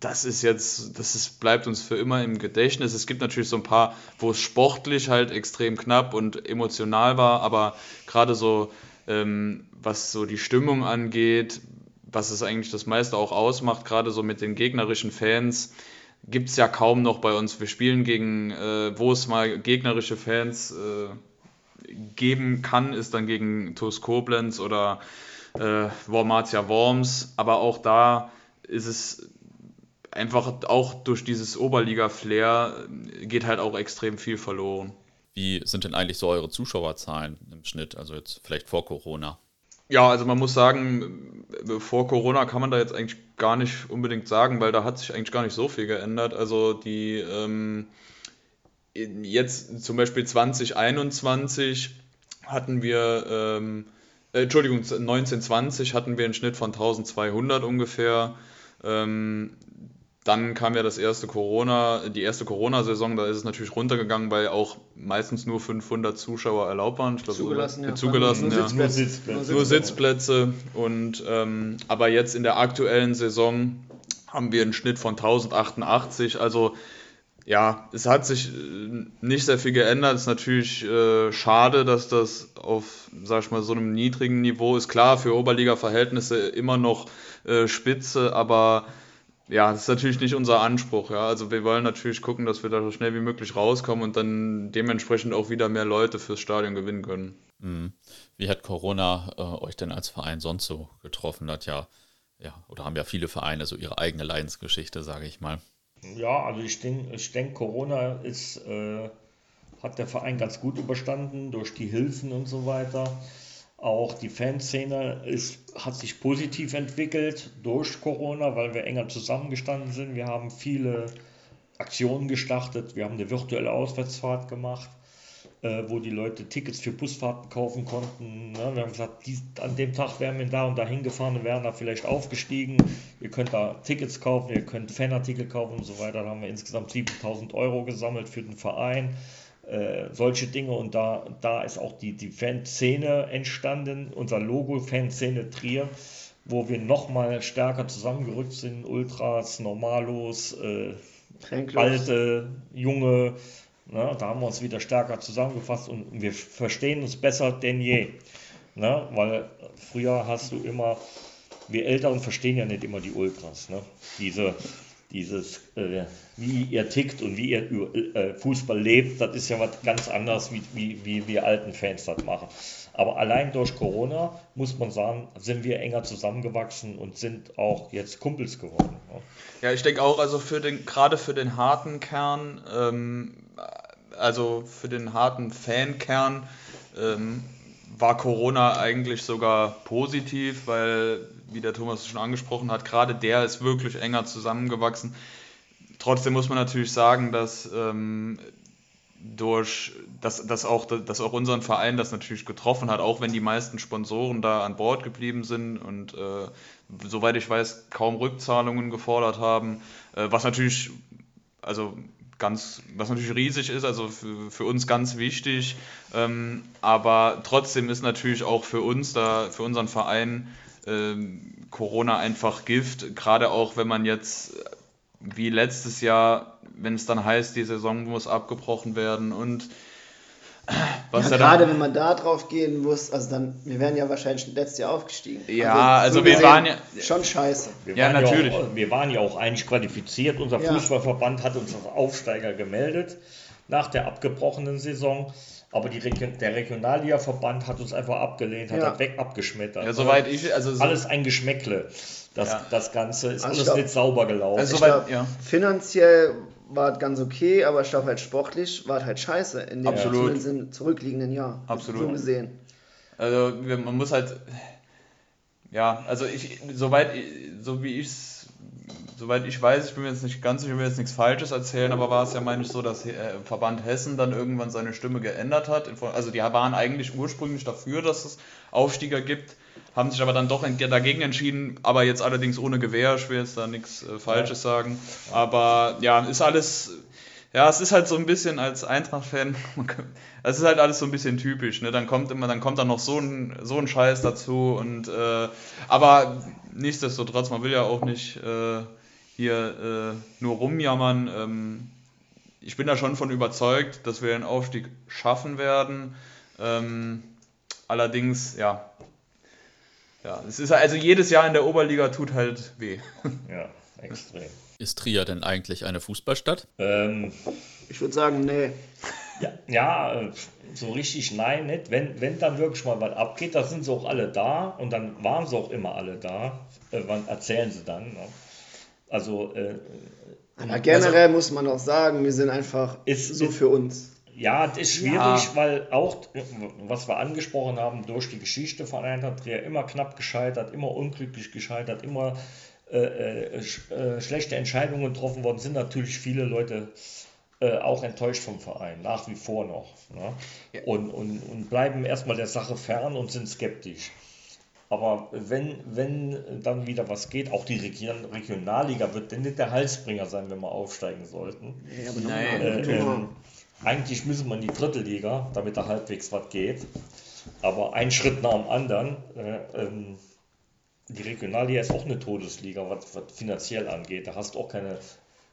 das ist jetzt, das ist, bleibt uns für immer im Gedächtnis. Es gibt natürlich so ein paar, wo es sportlich halt extrem knapp und emotional war, aber gerade so, ähm, was so die Stimmung angeht, was es eigentlich das meiste auch ausmacht, gerade so mit den gegnerischen Fans, gibt es ja kaum noch bei uns. Wir spielen gegen, äh, wo es mal gegnerische Fans äh, geben kann, ist dann gegen TuS Koblenz oder äh, Wormatia Worms, aber auch da ist es einfach auch durch dieses Oberliga-Flair geht halt auch extrem viel verloren. Wie sind denn eigentlich so eure Zuschauerzahlen im Schnitt, also jetzt vielleicht vor Corona? Ja, also man muss sagen, vor Corona kann man da jetzt eigentlich gar nicht unbedingt sagen, weil da hat sich eigentlich gar nicht so viel geändert. Also die ähm, jetzt zum Beispiel 2021 hatten wir, ähm, äh, Entschuldigung, 1920 hatten wir einen Schnitt von 1200 ungefähr. Ähm, dann kam ja das erste Corona, die erste Corona-Saison, da ist es natürlich runtergegangen, weil auch meistens nur 500 Zuschauer erlaubt waren. Ich glaube, zugelassen, ja. Zugelassen, nur, ja. Sitzplätze. Nur, Sitzplätze. nur Sitzplätze. Und ähm, aber jetzt in der aktuellen Saison haben wir einen Schnitt von 1088. Also ja, es hat sich äh, nicht sehr viel geändert. Es ist natürlich äh, schade, dass das auf, sag ich mal, so einem niedrigen Niveau ist. Klar, für Oberliga-Verhältnisse immer noch äh, Spitze, aber ja, das ist natürlich nicht unser Anspruch. Ja. Also wir wollen natürlich gucken, dass wir da so schnell wie möglich rauskommen und dann dementsprechend auch wieder mehr Leute fürs Stadion gewinnen können. Mhm. Wie hat Corona äh, euch denn als Verein sonst so getroffen? Hat ja, ja, oder haben ja viele Vereine so ihre eigene Leidensgeschichte, sage ich mal. Ja, also ich denke, ich denk, Corona ist, äh, hat der Verein ganz gut überstanden durch die Hilfen und so weiter. Auch die Fanszene ist, hat sich positiv entwickelt durch Corona, weil wir enger zusammengestanden sind. Wir haben viele Aktionen gestartet. Wir haben eine virtuelle Auswärtsfahrt gemacht, äh, wo die Leute Tickets für Busfahrten kaufen konnten. Ne? Wir haben gesagt, dies, an dem Tag wären wir da und da hingefahren und wären da vielleicht aufgestiegen. Ihr könnt da Tickets kaufen, ihr könnt Fanartikel kaufen und so weiter. Da haben wir insgesamt 7000 Euro gesammelt für den Verein. Äh, solche Dinge und da, da ist auch die, die Fanszene entstanden, unser Logo Fanszene Trier, wo wir nochmal stärker zusammengerückt sind, Ultras, Normalos, äh, alte, junge, Ne? Da haben wir uns wieder stärker zusammengefasst und wir verstehen uns besser denn je. Ne? Weil früher hast du immer, wir Älteren verstehen ja nicht immer die Ultras. Ne? Diese, dieses, äh, wie ihr tickt und wie ihr äh, Fußball lebt, das ist ja was ganz anderes, wie, wie, wie wir alten Fans das machen. Aber allein durch Corona, muss man sagen, sind wir enger zusammengewachsen und sind auch jetzt Kumpels geworden. Ja, ich denke auch, also für den, gerade für den harten Kern, ähm, also für den harten Fankern, ähm, war Corona eigentlich sogar positiv, weil, wie der Thomas schon angesprochen hat, gerade der ist wirklich enger zusammengewachsen. Trotzdem muss man natürlich sagen, dass ähm, durch dass, dass, auch, dass auch unseren Verein das natürlich getroffen hat, auch wenn die meisten Sponsoren da an Bord geblieben sind und äh, soweit ich weiß, kaum Rückzahlungen gefordert haben, äh, was natürlich, also ganz, was natürlich riesig ist, also für, für uns ganz wichtig. Ähm, aber trotzdem ist natürlich auch für uns da, für unseren Verein ähm, Corona einfach Gift, gerade auch wenn man jetzt wie letztes Jahr, wenn es dann heißt, die Saison muss abgebrochen werden und was ja, gerade wenn man da drauf gehen muss, also dann, wir wären ja wahrscheinlich letztes Jahr aufgestiegen. Ja, also, also wir waren ja schon scheiße. Wir ja, natürlich. Ja auch, wir waren ja auch eigentlich qualifiziert. Unser ja. Fußballverband hat uns als Aufsteiger gemeldet nach der abgebrochenen Saison. Aber die Region, der Regionalliga-Verband hat uns einfach abgelehnt, hat ja. das weg abgeschmettert. Ja, soweit ich, also alles ein Geschmäckle. Das, ja. das Ganze ist also alles glaub, nicht sauber gelaufen. Also soweit, ja. Finanziell war es ganz okay, aber ich glaube halt sportlich war es halt scheiße in dem Absolut. zurückliegenden Jahr. Absolut. So gesehen. Also man muss halt, ja, also ich, soweit, so wie ich es soweit ich weiß, ich bin mir jetzt nicht ganz sicher, ich will jetzt nichts Falsches erzählen, aber war es ja, meine ich, so, dass äh, Verband Hessen dann irgendwann seine Stimme geändert hat. Also die waren eigentlich ursprünglich dafür, dass es Aufstieger gibt, haben sich aber dann doch dagegen entschieden, aber jetzt allerdings ohne Gewehr, ich will jetzt da nichts äh, Falsches sagen. Aber ja, ist alles, ja, es ist halt so ein bisschen als Eintracht-Fan, es ist halt alles so ein bisschen typisch, ne? Dann kommt immer, dann kommt dann noch so ein, so ein Scheiß dazu und äh, aber nichtsdestotrotz, man will ja auch nicht äh, hier äh, nur rumjammern. Ähm, ich bin da schon von überzeugt, dass wir den Aufstieg schaffen werden. Ähm, allerdings, ja, ja, es ist also jedes Jahr in der Oberliga tut halt weh. Ja, extrem. Ist Trier denn eigentlich eine Fußballstadt? Ähm, ich würde sagen, nee. Ja, ja, so richtig nein, nicht. Wenn, wenn dann wirklich mal was abgeht, da sind sie auch alle da und dann waren sie auch immer alle da. Äh, wann erzählen sie dann? Ne? Also. Äh, Aber generell also, muss man auch sagen, wir sind einfach ist, so für uns. Ja, das ist schwierig, ja. weil auch, was wir angesprochen haben, durch die Geschichte von Eintracht Trier immer knapp gescheitert, immer unglücklich gescheitert, immer äh, äh, äh, schlechte Entscheidungen getroffen worden, sind natürlich viele Leute äh, auch enttäuscht vom Verein, nach wie vor noch. Ne? Ja. Und, und, und bleiben erstmal der Sache fern und sind skeptisch. Aber wenn, wenn dann wieder was geht, auch die Region, Regionalliga wird denn nicht der Halsbringer sein, wenn wir aufsteigen sollten. Ja, aber Nein, äh, ähm, eigentlich müsse man in die dritte Liga, damit da halbwegs was geht. Aber ein Schritt nach dem anderen. Äh, ähm, die Regionalliga ist auch eine Todesliga, was, was finanziell angeht. Da hast du auch keine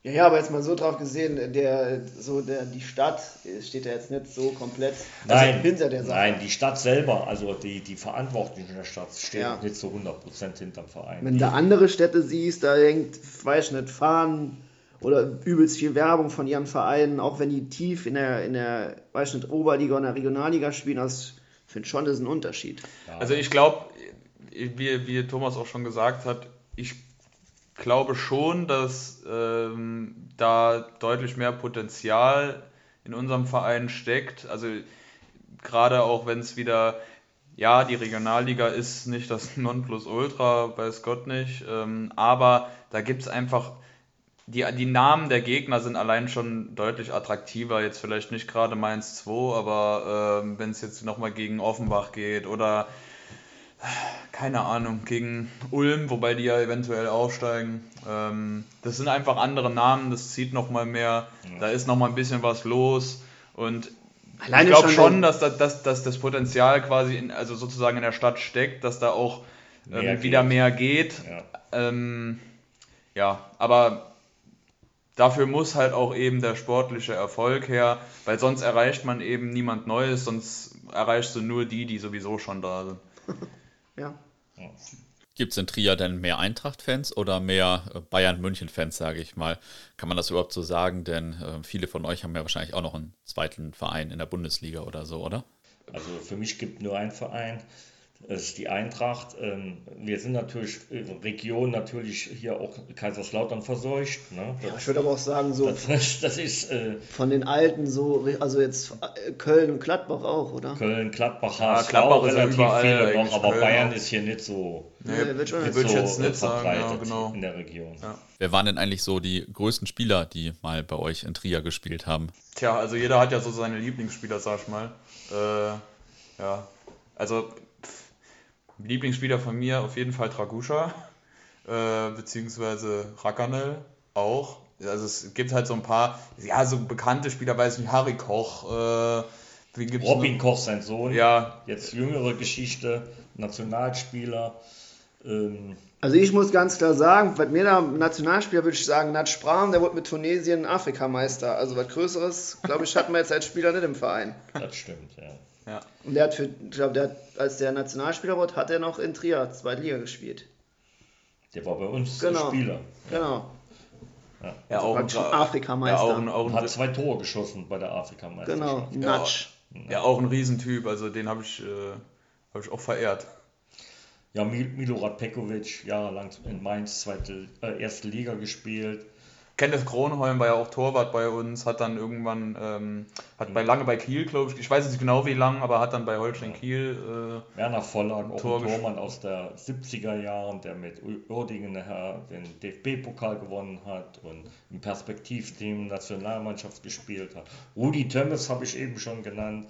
ja, ja, aber jetzt mal so drauf gesehen, der, so der, die Stadt steht ja jetzt nicht so komplett also nein, hinter der Sache. Nein, die Stadt selber, also die, die Verantwortlichen der Stadt stehen ja. nicht zu 100% hinterm Verein. Wenn du andere Städte siehst, da hängt, weiß nicht, Fahren oder übelst viel Werbung von ihren Vereinen, auch wenn die tief in der, in der weiß nicht, Oberliga oder Regionalliga spielen, das finde schon, das ist ein Unterschied. Ja. Also ich glaube, wie, wie Thomas auch schon gesagt hat, ich glaube schon, dass ähm, da deutlich mehr Potenzial in unserem Verein steckt. Also gerade auch wenn es wieder, ja, die Regionalliga ist nicht das Nonplusultra, weiß Gott nicht, ähm, aber da gibt es einfach, die, die Namen der Gegner sind allein schon deutlich attraktiver. Jetzt vielleicht nicht gerade Mainz 2, aber ähm, wenn es jetzt nochmal gegen Offenbach geht oder keine Ahnung, gegen Ulm, wobei die ja eventuell aufsteigen. Ähm, das sind einfach andere Namen, das zieht nochmal mehr, ja. da ist nochmal ein bisschen was los und Alleine ich glaube schon, dass, das, dass, dass das Potenzial quasi in, also sozusagen in der Stadt steckt, dass da auch ähm, mehr wieder mehr geht. Ja. Ähm, ja, aber dafür muss halt auch eben der sportliche Erfolg her, weil sonst erreicht man eben niemand Neues, sonst erreichst du nur die, die sowieso schon da sind. Ja. Gibt es in Trier denn mehr Eintracht-Fans oder mehr äh, Bayern-München-Fans, sage ich mal? Kann man das überhaupt so sagen? Denn äh, viele von euch haben ja wahrscheinlich auch noch einen zweiten Verein in der Bundesliga oder so, oder? Also für mich gibt nur ein Verein, das ist die Eintracht. Ähm, wir sind natürlich der Region natürlich hier auch Kaiserslautern verseucht. Ne? ja ich würde aber auch sagen, so das, das ist äh, von den Alten so, also jetzt äh, Köln und Gladbach auch, oder? Köln, Gladbach, Ja, HSV, Gladbach ist relativ überall viele noch, aber Köln Bayern auch. ist hier nicht so, Nee, wird schon ich nicht so jetzt nicht äh, sagen, ja, verbreitet genau. in der Region. Ja. Wer waren denn eigentlich so die größten Spieler, die mal bei euch in Trier gespielt haben? Tja, also jeder hat ja so seine Lieblingsspieler, sag ich mal. Äh, ja, also Lieblingsspieler von mir auf jeden Fall Draguscha, äh, beziehungsweise Rakanel auch. Also es gibt halt so ein paar, ja, so bekannte Spieler, weiß nicht, Harry Koch, äh, wie gibt's Robin noch? Koch, sein Sohn, Ja, jetzt jüngere Geschichte, Nationalspieler. Ähm, Also ich muss ganz klar sagen, bei mir da Nationalspieler würde ich sagen, Nat Sprahm, der wurde mit Tunesien Afrikameister. Also was Größeres, glaube ich, hatten wir jetzt als Spieler nicht im Verein. das stimmt, ja. Ja. Und der hat für, ich glaube, der hat, als der Nationalspieler wurde, hat er noch in Trier zweite Liga gespielt. Der war bei uns Genau. Spieler. Genau. Ja, auch ein, praktisch ein ja, Afrikameister. auch ein, auch ein, hat zwei Tore geschossen bei der Afrikameisterschaft. Genau, Ja. Natsch. ja, auch ein Riesentyp, also den habe ich, äh, hab ich auch verehrt. Ja, Mil- Milorad Pekovic, jahrelang in Mainz, zweite, äh, erste Liga gespielt. Kenneth Kronholm war ja auch Torwart bei uns, hat dann irgendwann, ähm, hat bei lange bei Kiel, glaube ich, ich weiß nicht genau wie lang, aber hat dann bei Holstein Kiel, Werner Vollag, auch Tor ein Tormann aus der 70er Jahren, der mit Uerdingen den DFB-Pokal gewonnen hat und im Perspektivteam Nationalmannschaft gespielt hat. Rudi Tömmes habe ich eben schon genannt,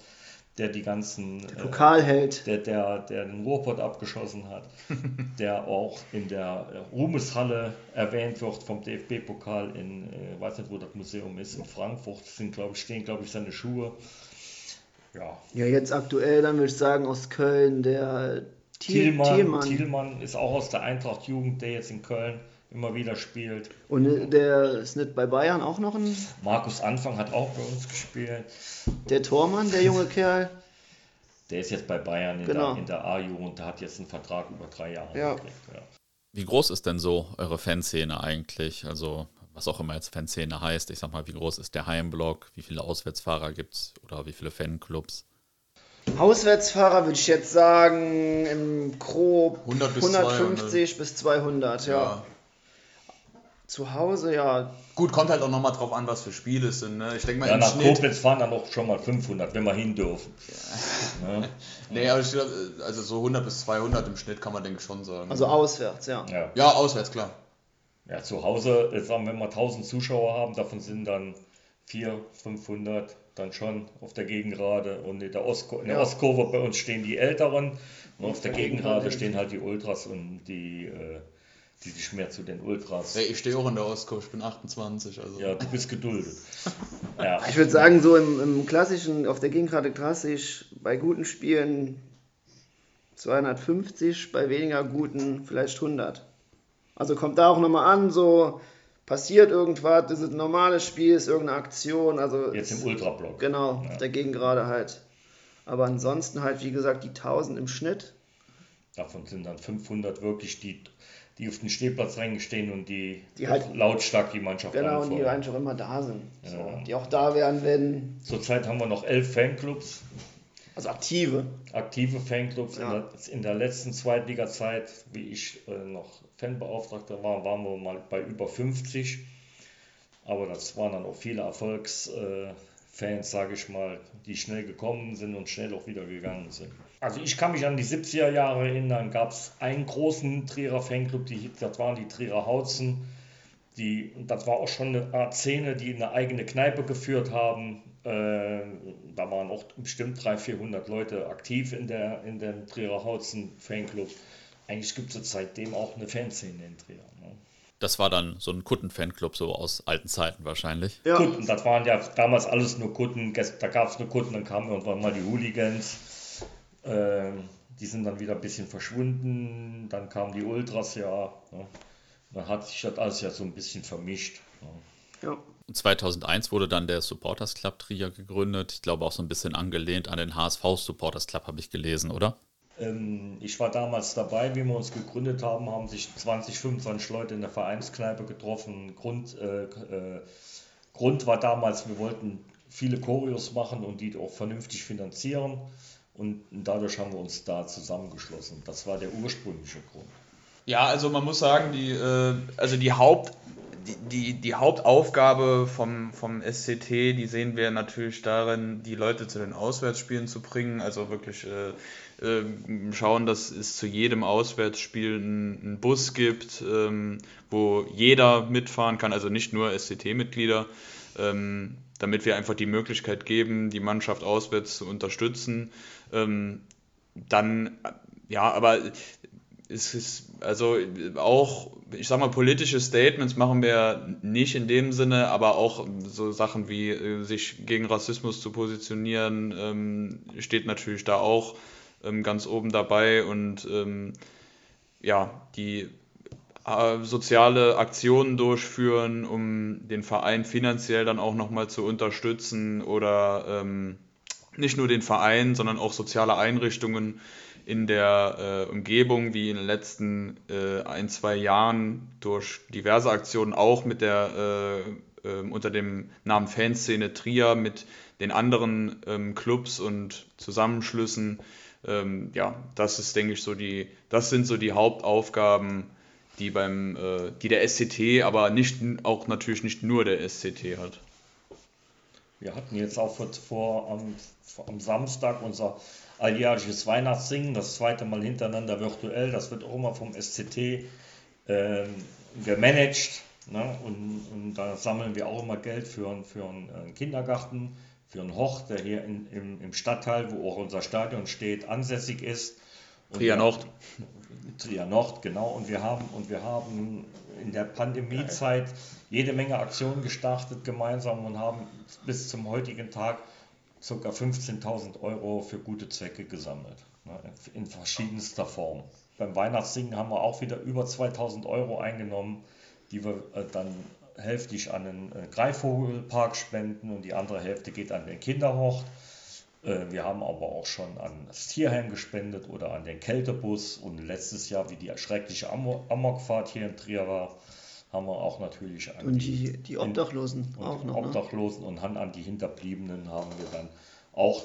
der die ganzen äh, Pokalheld. der, der, der den Ruhrpott abgeschossen hat, der auch in der äh, Ruhmeshalle erwähnt wird vom DFB-Pokal in, äh, weiß nicht, wo das Museum ist, in Frankfurt, sind, glaube ich, stehen, glaube ich, seine Schuhe. Ja, Ja, jetzt aktuell, dann würde ich sagen, aus Köln, der Thiel, Thielmann, Thielmann. Thielmann ist auch aus der Eintracht-Jugend, der jetzt in Köln immer wieder spielt. Und der ist nicht bei Bayern auch noch ein, Markus Anfang hat auch bei uns gespielt. der Tormann, der junge Kerl. Der ist jetzt bei Bayern in Genau. der, in der A-Jugend, der hat jetzt einen Vertrag über drei Jahre Ja. gekriegt. Ja. Wie groß ist denn so eure Fanszene eigentlich? Also, was auch immer jetzt Fanszene heißt. Ich sag mal, wie groß ist der Heimblock? Wie viele Auswärtsfahrer gibt es? Oder wie viele Fanclubs? Auswärtsfahrer würde ich jetzt sagen, im grob 100 bis 150 bis 200, ja. Zu Hause, ja. Gut, kommt halt auch nochmal drauf an, was für Spiele es sind. Ne? Ich denke mal, Ja, im nach Schnitt. Koblenz fahren dann noch schon mal 500, wenn wir hin dürfen. Ne? Nee, aber ich glaub, also so 100 bis 200 im Schnitt kann man, denke ich, schon sagen. Also auswärts, ja. Ja. ja, auswärts, klar. ja, zu Hause, jetzt sagen wir, wenn wir 1000 Zuschauer haben, davon sind dann 400, 500 dann schon auf der Gegengrade und in der, Ostko in der Ja. Ostkurve bei uns stehen die Älteren und auf der Gegengrade stehen halt die Ultras und die, äh, die sich mehr zu den Ultras. Hey, ich stehe auch in der Ostkurve, ich bin 28. Also. Ja, du bist geduldet. Ja, Ich würde sagen, so im, im klassischen, auf der Gegengrade klassisch, bei guten Spielen 250, bei weniger guten vielleicht 100. Also kommt da auch nochmal an, so passiert irgendwas, das ist ein normales Spiel, ist irgendeine Aktion, also jetzt im Ultrablock. genau, auf der Gegengrade halt. Aber ansonsten halt, wie gesagt, die 1000 im Schnitt. Davon sind dann 500 wirklich die, die auf den Stehplatzrängen stehen und die, Die halt- lautstark die Mannschaft Genau, und die auch immer da sind. So, Ja. Die auch da wären, wenn, Zurzeit haben wir noch elf Fanclubs, also aktive. aktive Fanclubs. Ja. In, der, in der letzten Zweitliga-Zeit, wie ich äh, noch Fanbeauftragter war, waren wir mal bei über 50. Aber das waren dann auch viele Erfolgsfans, sage ich mal, die schnell gekommen sind und schnell auch wieder gegangen sind. Also ich kann mich an die 70er Jahre erinnern, gab es einen großen Trierer Fanclub, die, das waren die Trierer Hautzen. Die, das war auch schon eine Art Szene, die eine eigene Kneipe geführt haben. Äh, da waren auch bestimmt 300, 400 Leute aktiv in, der, in dem Trierer Hautzen Fanclub. Eigentlich gibt es seitdem auch eine Fanszene in Trier. Ne? Das war dann so ein Kutten-Fanclub, so aus alten Zeiten wahrscheinlich. Ja. Kutten, das waren ja damals alles nur Kutten, da gab es nur Kutten, dann kamen irgendwann mal die Hooligans. Ähm, die sind dann wieder ein bisschen verschwunden, dann kamen die Ultras ja. Ne? Dann hat sich das alles ja so ein bisschen vermischt. Ne? Ja. 2001 wurde dann der Supporters Club Trier gegründet. Ich glaube auch so ein bisschen angelehnt an den HSV Supporters Club, habe ich gelesen, oder? Ähm, ich war damals dabei, wie wir uns gegründet haben, haben sich 20, 25 Leute in der Vereinskneipe getroffen. Grund, äh, äh, Grund war damals, wir wollten viele Choreos machen und die auch vernünftig finanzieren. Und dadurch haben wir uns da zusammengeschlossen. Das war der ursprüngliche Grund. Ja, also man muss sagen, die, äh, also die Haupt die, die, Hauptaufgabe vom, vom SCT, die sehen wir natürlich darin, die Leute zu den Auswärtsspielen zu bringen. Also wirklich äh, äh, schauen, dass es zu jedem Auswärtsspiel einen Bus gibt, ähm, wo jeder mitfahren kann, also nicht nur SCT-Mitglieder, ähm, damit wir einfach die Möglichkeit geben, die Mannschaft auswärts zu unterstützen. Ähm, dann, ja, aber es ist also auch, ich sag mal, politische Statements machen wir nicht in dem Sinne, aber auch so Sachen wie äh, sich gegen Rassismus zu positionieren, ähm, steht natürlich da auch ähm, ganz oben dabei. Und ähm, ja, die äh, soziale Aktionen durchführen, um den Verein finanziell dann auch nochmal zu unterstützen oder ähm, nicht nur den Verein, sondern auch soziale Einrichtungen in der äh, Umgebung, wie in den letzten äh, ein, zwei Jahren durch diverse Aktionen auch mit der äh, ähm, unter dem Namen Fanszene Trier mit den anderen ähm, Clubs und Zusammenschlüssen. Ähm, ja, das ist, denke ich, so die, das sind so die Hauptaufgaben, die beim, äh, die der SCT, aber nicht auch natürlich nicht nur der SCT hat. Wir hatten jetzt auch vor, vor am, am Samstag unser alljährliches Weihnachtssingen, das zweite Mal hintereinander virtuell. Das wird auch immer vom SCT äh, gemanagt. Ne? Und, und, da sammeln wir auch immer Geld für, für einen Kindergarten, für einen Hoch, der hier in, im, im Stadtteil, wo auch unser Stadion steht, ansässig ist. Trier Nord. Trier Nord, genau. Und wir haben, und wir haben in der Pandemiezeit jede Menge Aktionen gestartet gemeinsam und haben bis zum heutigen Tag ca. 15.000 Euro für gute Zwecke gesammelt, ne, in verschiedenster Form. Beim Weihnachtssingen haben wir auch wieder über 2.000 Euro eingenommen, die wir äh, dann hälftig an den äh, Greifvogelpark spenden und die andere Hälfte geht an den Kinderhocht. Äh, wir haben aber auch schon an das Tierheim gespendet oder an den Kältebus und letztes Jahr, wie die schreckliche Amokfahrt hier in Trier war, haben wir auch natürlich an und die, die, die Obdachlosen und auch noch. Ne? Obdachlosen ne? und an die Hinterbliebenen haben wir dann auch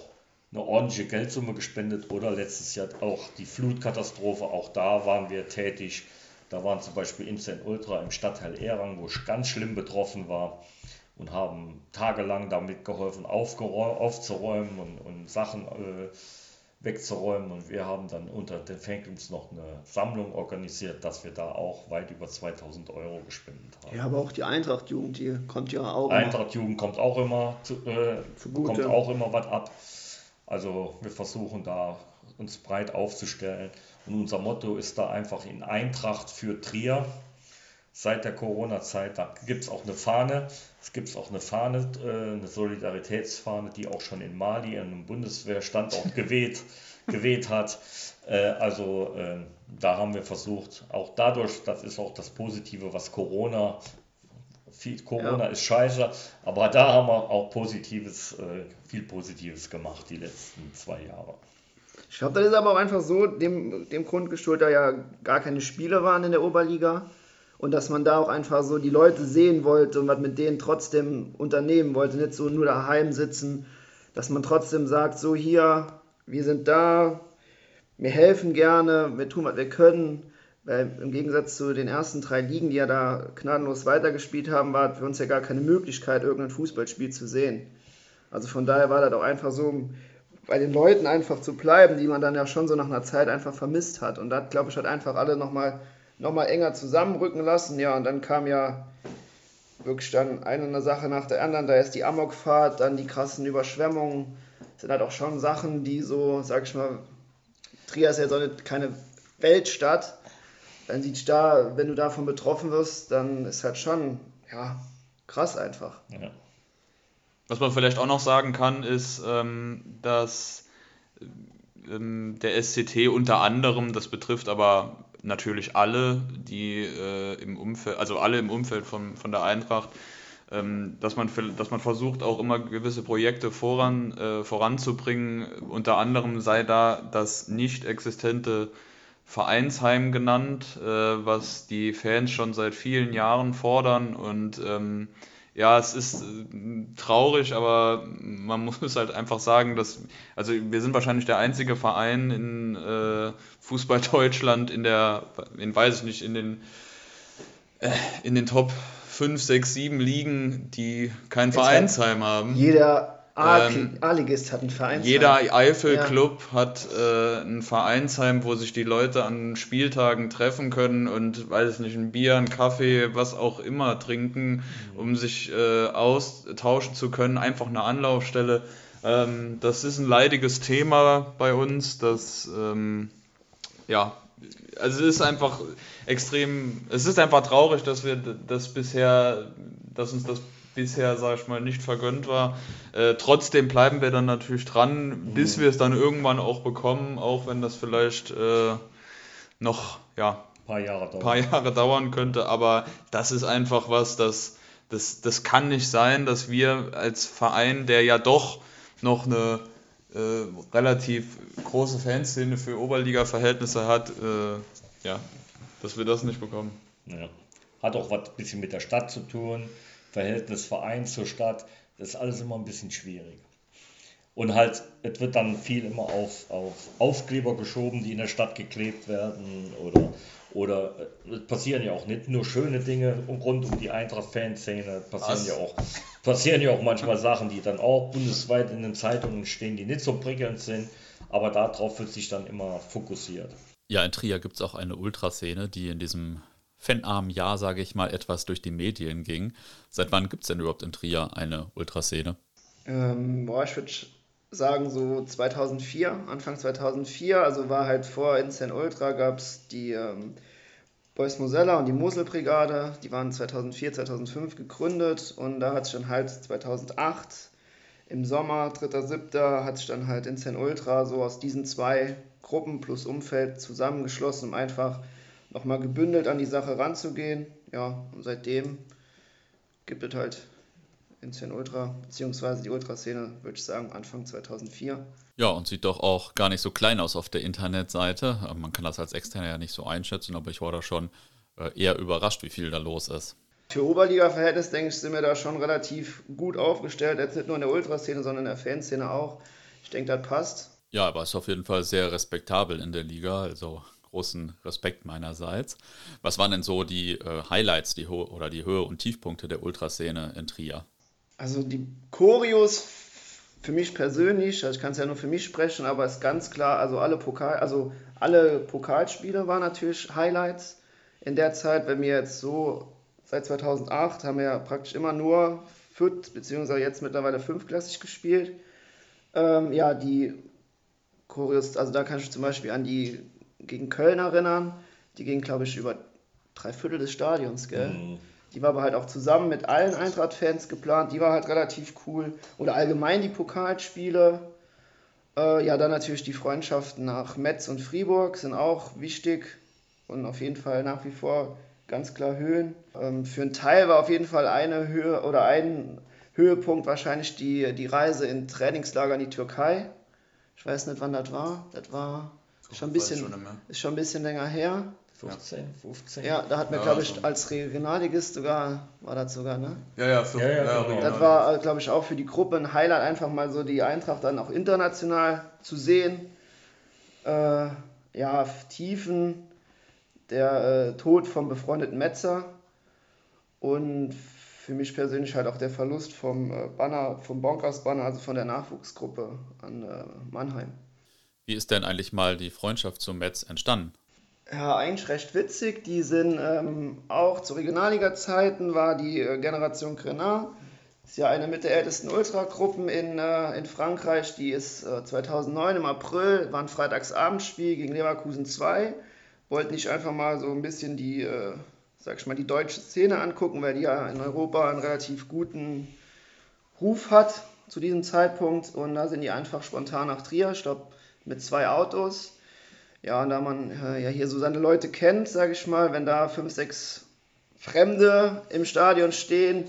eine ordentliche Geldsumme gespendet oder letztes Jahr auch die Flutkatastrophe, auch da waren wir tätig. Da waren zum Beispiel Instant Ultra im Stadtteil Erang, wo ich ganz schlimm betroffen war und haben tagelang damit geholfen, aufzuräumen und, und Sachen äh, wegzuräumen. Und wir haben dann unter den Fanclubs noch eine Sammlung organisiert, dass wir da auch weit über 2000 Euro gespendet haben. Ja, aber auch die Eintracht-Jugend, die kommt ja auch. Eintracht-Jugend kommt auch immer zu, äh, kommt auch immer was ab. Also wir versuchen da uns breit aufzustellen. Und unser Motto ist da einfach in Eintracht für Trier seit der Corona-Zeit. Da gibt es auch eine Fahne. Es gibt auch eine Fahne, äh, eine Solidaritätsfahne, die auch schon in Mali, einem Bundeswehrstandort geweht, geweht hat. Äh, also äh, da haben wir versucht, auch dadurch, das ist auch das Positive, was Corona viel Corona ja. ist scheiße, aber da haben wir auch Positives, viel Positives gemacht die letzten zwei Jahre. Ich glaube, das ist aber auch einfach so, dem, dem Grund geschuldet, da ja gar keine Spiele waren in der Oberliga und dass man da auch einfach so die Leute sehen wollte und was mit denen trotzdem unternehmen wollte, nicht so nur daheim sitzen, dass man trotzdem sagt, so hier, wir sind da, wir helfen gerne, wir tun, was wir können. Weil im Gegensatz zu den ersten drei Ligen, die ja da gnadenlos weitergespielt haben, war für uns ja gar keine Möglichkeit, irgendein Fußballspiel zu sehen. Also von daher war das auch einfach so, bei den Leuten einfach zu bleiben, die man dann ja schon so nach einer Zeit einfach vermisst hat. Und da, glaube ich, hat einfach alle nochmal nochmal enger zusammenrücken lassen. Ja, und dann kam ja wirklich dann eine Sache nach der anderen. Da ist die Amokfahrt, dann die krassen Überschwemmungen. Das sind halt auch schon Sachen, die so, sag ich mal, Trier ist ja so eine, keine Weltstadt. Dann sieht da, wenn du davon betroffen wirst, dann ist halt schon, ja, krass einfach. Ja. Was man vielleicht auch noch sagen kann, ist, ähm, dass ähm, der SCT unter anderem, das betrifft aber natürlich alle, die äh, im Umfeld, also alle im Umfeld von, von der Eintracht, ähm, dass, man, dass man versucht, auch immer gewisse Projekte voran, äh, voranzubringen. Unter anderem sei da das nicht existente Vereinsheim genannt, äh, was die Fans schon seit vielen Jahren fordern. Und ähm, ja, es ist äh, traurig, aber man muss halt einfach sagen, dass, also wir sind wahrscheinlich der einzige Verein in äh, Fußball Deutschland, in der, in weiß ich nicht, in den, äh, in den Top 5, 6, 7 Ligen, die kein Vereinsheim haben. Jeder ähm, A-Ligist hat ein Vereinsheim. Jeder Eifel-Club ja. hat äh, ein Vereinsheim, wo sich die Leute an Spieltagen treffen können und, weiß ich nicht, ein Bier, ein Kaffee, was auch immer trinken, um sich äh, austauschen zu können. Einfach eine Anlaufstelle. Ähm, das ist ein leidiges Thema bei uns, das, ähm, ja, also es ist einfach extrem, es ist einfach traurig, dass wir das bisher, dass uns das bisher, sag ich mal, nicht vergönnt war. Äh, trotzdem bleiben wir dann natürlich dran, mhm. bis wir es dann irgendwann auch bekommen, auch wenn das vielleicht äh, noch ja, paar Jahre, dauern. paar Jahre dauern könnte. Aber das ist einfach was, das, das, das kann nicht sein, dass wir als Verein, der ja doch noch eine äh, relativ große Fanszene für Oberliga-Verhältnisse hat, äh, ja, dass wir das nicht bekommen. Ja. Hat auch was ein bisschen mit der Stadt zu tun. Verhältnis Verein zur Stadt, das ist alles immer ein bisschen schwierig. Und halt, es wird dann viel immer auf, auf Aufkleber geschoben, die in der Stadt geklebt werden oder, oder äh, es passieren ja auch nicht nur schöne Dinge rund um die Eintracht-Fanszene, passieren ja, auch, passieren ja auch manchmal Sachen, die dann auch bundesweit in den Zeitungen stehen, die nicht so prickelnd sind, aber darauf wird sich dann immer fokussiert. Ja, in Trier gibt es auch eine Ultraszene, die in diesem fanarmen Jahr, sage ich mal, etwas durch die Medien ging. Seit wann gibt es denn überhaupt in Trier eine Ultraszene? Ähm, boah, ich würde sagen so 2004, Anfang 2004, also war halt vor Instant Ultra, gab es die ähm, Boys Mosella und die Moselbrigade, die waren 2004, 2005 gegründet und da hat sich dann halt 2008 im Sommer, 3.7., hat sich dann halt Instant Ultra so aus diesen zwei Gruppen plus Umfeld zusammengeschlossen, um einfach nochmal gebündelt an die Sache ranzugehen. Ja, und seitdem gibt es halt Insane Ultra, beziehungsweise die Ultraszene, würde ich sagen, Anfang 2004. Ja, und sieht doch auch gar nicht so klein aus auf der Internetseite. Man kann das als Externer ja nicht so einschätzen, aber ich war da schon äh, eher überrascht, wie viel da los ist. Für Oberliga-Verhältnis, denke ich, sind wir da schon relativ gut aufgestellt. Jetzt nicht nur in der Ultraszene, sondern in der Fanszene auch. Ich denke, das passt. Ja, aber ist auf jeden Fall sehr respektabel in der Liga. Also großen Respekt meinerseits. Was waren denn so die äh, Highlights die oder die Höhe- und Tiefpunkte der Ultraszene in Trier? Also die Choreos für mich persönlich, also ich kann es ja nur für mich sprechen, aber ist ganz klar, also alle Pokal, also alle Pokalspiele waren natürlich Highlights in der Zeit, wenn wir jetzt so seit 2008 haben wir ja praktisch immer nur Fürth, beziehungsweise jetzt mittlerweile fünfklassig gespielt. Ähm, ja, die Choreos, also da kann ich zum Beispiel an die gegen Köln erinnern. Die ging, glaube ich, über drei Viertel des Stadions, gell? Mhm. Die war aber halt auch zusammen mit allen Eintracht-Fans geplant. Die war halt relativ cool. Oder allgemein die Pokalspiele. Äh, ja, dann natürlich die Freundschaften nach Metz und Fribourg sind auch wichtig. Und auf jeden Fall nach wie vor ganz klar Höhen. Ähm, für einen Teil war auf jeden Fall eine Höhe oder ein Höhepunkt wahrscheinlich die, die Reise in Trainingslager in die Türkei. Ich weiß nicht, wann das war. Das war Schon ein bisschen, schon ist schon ein bisschen länger her. 15, 15. Ja, da hat mir, ja, glaube ich, als Regionalligist sogar, war das sogar, ne? Ja, ja, für, ja, ja, ja genau. Das war, glaube ich, auch für die Gruppe ein Highlight, einfach mal so die Eintracht dann auch international zu sehen. Äh, ja, Tiefen, der äh, Tod vom befreundeten Metzer und für mich persönlich halt auch der Verlust vom äh, Banner, vom Bonkers Banner, also von der Nachwuchsgruppe an äh, Mannheim. Wie ist denn eigentlich mal die Freundschaft zum Metz entstanden? Ja, eigentlich recht witzig. Die sind ähm, auch zu Regionalliga-Zeiten war die äh, Generation Grenat. Ist ja eine mit der ältesten Ultragruppen in, äh, in Frankreich. Die ist äh, 2009 im April, war ein Freitagsabendspiel gegen Leverkusen 2. Wollten nicht einfach mal so ein bisschen die, äh, sag ich mal, die deutsche Szene angucken, weil die ja in Europa einen relativ guten Ruf hat zu diesem Zeitpunkt. Und da sind die einfach spontan nach Trier. Ich glaube, mit zwei Autos. Ja, und da man äh, ja hier so seine Leute kennt, sage ich mal, wenn da fünf, sechs Fremde im Stadion stehen,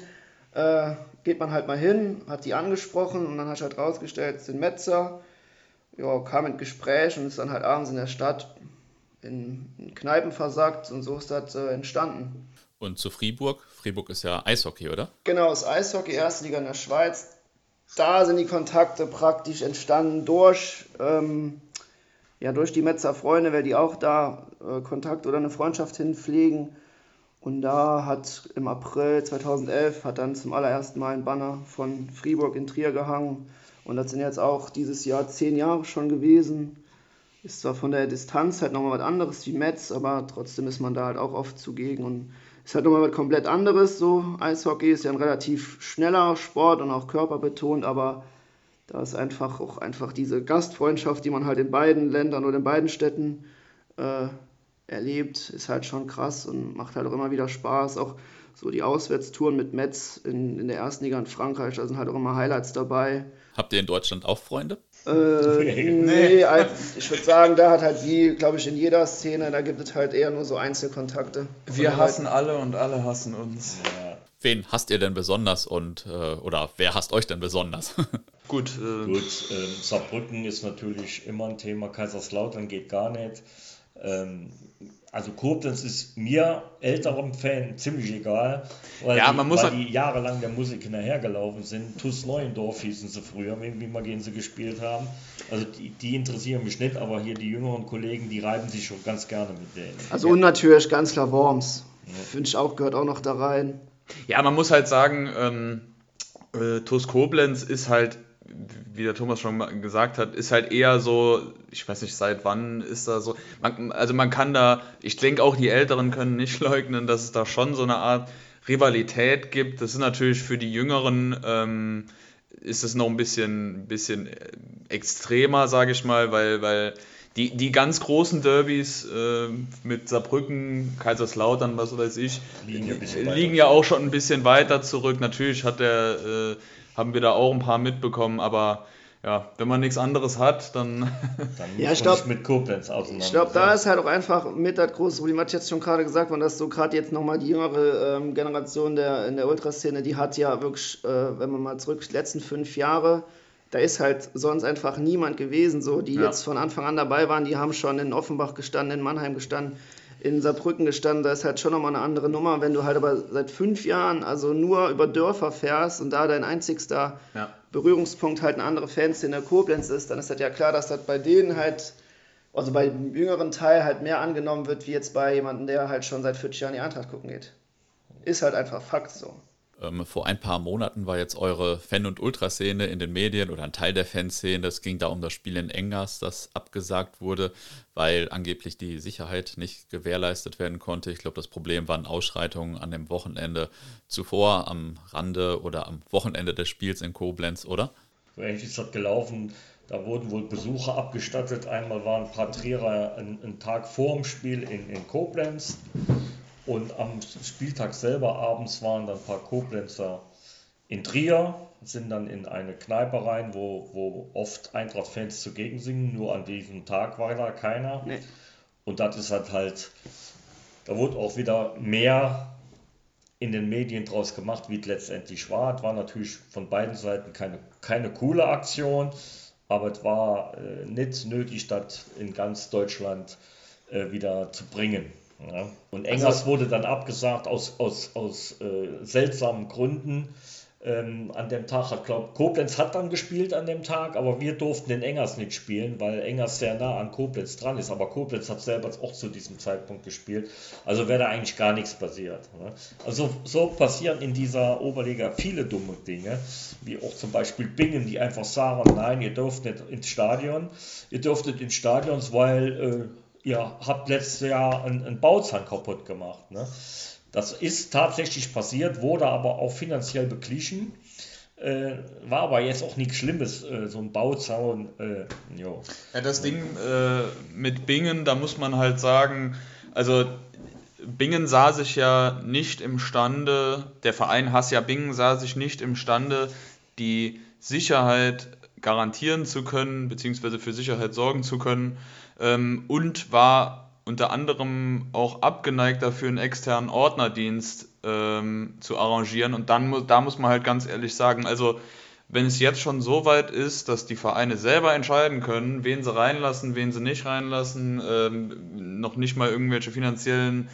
äh, geht man halt mal hin, hat die angesprochen und dann hat sich halt rausgestellt, es sind Metzer. Ja, kam ins Gespräch und ist dann halt abends in der Stadt in, in Kneipen versagt und so ist das äh, entstanden. Und zu Fribourg? Fribourg ist ja Eishockey, oder? Genau, das Eishockey, erste Liga in der Schweiz. Da sind die Kontakte praktisch entstanden durch, ähm, ja, durch die Metzer Freunde, weil die auch da äh, Kontakt oder eine Freundschaft hinpflegen. Und da hat im April 2011 hat dann zum allerersten Mal ein Banner von Fribourg in Trier gehangen. Und das sind jetzt auch dieses Jahr zehn Jahre schon gewesen. Ist zwar von der Distanz halt nochmal was anderes wie Metz, aber trotzdem ist man da halt auch oft zugegen und ist halt nochmal was komplett anderes. So, Eishockey ist ja ein relativ schneller Sport und auch körperbetont, aber da ist einfach auch einfach diese Gastfreundschaft, die man halt in beiden Ländern oder in beiden Städten äh, erlebt, ist halt schon krass und macht halt auch immer wieder Spaß. Auch so die Auswärtstouren mit Metz in, in der ersten Liga in Frankreich, da sind halt auch immer Highlights dabei. Habt ihr in Deutschland auch Freunde? Äh, nee, halt, ich würde sagen, da hat halt wie, glaube ich, in jeder Szene, da gibt es halt eher nur so Einzelkontakte. Wir hassen alle und alle hassen uns. Ja. Wen hasst ihr denn besonders und äh, oder wer hasst euch denn besonders? Gut, äh, Gut äh, Saarbrücken ist natürlich immer ein Thema, Kaiserslautern geht gar nicht. Ähm, also Koblenz ist mir, älterem Fan, ziemlich egal, weil, ja, man die, muss weil die jahrelang der Musik hinterhergelaufen sind. TuS Neuendorf hießen sie früher, wie wir gegen sie gespielt haben. Also die, die, interessieren mich nicht, aber hier die jüngeren Kollegen, die reiben sich schon ganz gerne mit denen. Also ja. und natürlich ganz klar Worms. Ja. Finde ich auch, gehört auch noch da rein. Ja, man muss halt sagen, ähm, äh, TuS Koblenz ist halt wie der Thomas schon gesagt hat, ist halt eher so, ich weiß nicht, seit wann ist da so, man, also man kann da, ich denke auch die Älteren können nicht leugnen, dass es da schon so eine Art Rivalität gibt. Das ist natürlich für die Jüngeren, ähm, ist es noch ein bisschen, bisschen äh, extremer, sage ich mal, weil, weil die, die ganz großen Derbys äh, mit Saarbrücken, Kaiserslautern, was weiß ich, liegen ja, liegen ja auch schon ein bisschen weiter zurück. Natürlich hat der äh, haben wir da auch ein paar mitbekommen, aber ja, wenn man nichts anderes hat, dann. dann ja, ich glaube, mit Koblenz auseinander. Ich glaube, da ist halt auch einfach mit das große Problem, hat jetzt schon gerade gesagt, worden, dass so gerade jetzt nochmal die jüngere ähm, Generation der, in der Ultraszene, die hat ja wirklich, äh, wenn man mal zurück, die letzten fünf Jahre, da ist halt sonst einfach niemand gewesen, so, die ja. jetzt von Anfang an dabei waren, die haben schon in Offenbach gestanden, in Mannheim gestanden, in Saarbrücken gestanden, da ist halt schon nochmal eine andere Nummer. Wenn du halt aber seit fünf Jahren also nur über Dörfer fährst und da dein einzigster ja. Berührungspunkt halt eine andere Fans in der Koblenz ist, dann ist halt ja klar, dass das bei denen halt, also bei dem jüngeren Teil halt mehr angenommen wird, wie jetzt bei jemandem, der halt schon seit 40 Jahren die Eintracht gucken geht. Ist halt einfach Fakt so. Ähm, vor ein paar Monaten war jetzt eure Fan- und Ultraszene in den Medien oder ein Teil der Fanszene. Es ging da um das Spiel in Engers, das abgesagt wurde, weil angeblich die Sicherheit nicht gewährleistet werden konnte. Ich glaube, das Problem waren Ausschreitungen an dem Wochenende zuvor, am Rande oder am Wochenende des Spiels in Koblenz, oder? So ähnlich ist das gelaufen. Da wurden wohl Besucher abgestattet. Einmal waren ein paar Trierer einen, Tag vor dem Spiel in, in Koblenz und am Spieltag selber abends waren dann ein paar Koblenzer in Trier, sind dann in eine Kneipe rein, wo, wo oft Eintracht-Fans zugegen singen. Nur an diesem Tag war da keiner. Nee. Und das ist halt halt, da wurde auch wieder mehr in den Medien draus gemacht, wie es letztendlich war. Es war natürlich von beiden Seiten keine, keine coole Aktion, aber es war äh, nicht nötig, das in ganz Deutschland äh, wieder zu bringen. Ja. Und Engers also, wurde dann abgesagt aus, aus, aus äh, seltsamen Gründen. Ähm, an dem Tag hat, glaube Koblenz hat dann gespielt an dem Tag, aber wir durften den Engers nicht spielen, weil Engers sehr nah an Koblenz dran ist. Aber Koblenz hat selber auch zu diesem Zeitpunkt gespielt. Also wäre da eigentlich gar nichts passiert. Ne? Also so passieren in dieser Oberliga viele dumme Dinge, wie auch zum Beispiel Bingen, die einfach sagen, nein, ihr dürft nicht ins Stadion. Ihr dürftet ins Stadion, weil äh, ihr habt letztes Jahr einen, einen Bauzahn kaputt gemacht. Ne? Das ist tatsächlich passiert, wurde aber auch finanziell beglichen. Äh, war aber jetzt auch nichts Schlimmes, äh, so ein Bauzaun. Äh, ja, das Ding äh, mit Bingen, da muss man halt sagen, also Bingen sah sich ja nicht imstande, der Verein Hassia Bingen sah sich nicht imstande, die Sicherheit garantieren zu können, beziehungsweise für Sicherheit sorgen zu können ähm, und war, unter anderem auch abgeneigt dafür, einen externen Ordnerdienst ähm, zu arrangieren. Und dann da muss man halt ganz ehrlich sagen, also wenn es jetzt schon so weit ist, dass die Vereine selber entscheiden können, wen sie reinlassen, wen sie nicht reinlassen, ähm, noch nicht mal irgendwelche finanziellen,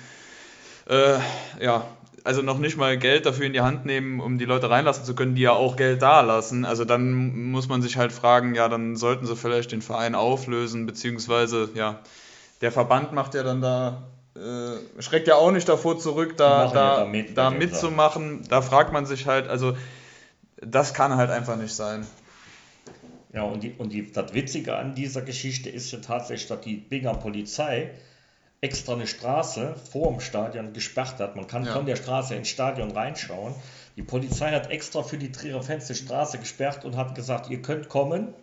äh, ja, also noch nicht mal Geld dafür in die Hand nehmen, um die Leute reinlassen zu können, die ja auch Geld da lassen. Also dann muss man sich halt fragen, ja, dann sollten sie vielleicht den Verein auflösen, beziehungsweise, ja, der Verband macht ja dann da, äh, schreckt ja auch nicht davor zurück, da, da, mit, da mitzumachen. Da fragt man sich halt, also das kann halt einfach nicht sein. Ja, und, die, und die, das Witzige an dieser Geschichte ist ja tatsächlich, dass die Binger Polizei extra eine Straße vor dem Stadion gesperrt hat. Man kann ja. von der Straße ins Stadion reinschauen. Die Polizei hat extra für die Trierer Fans die Straße gesperrt und hat gesagt, ihr könnt kommen.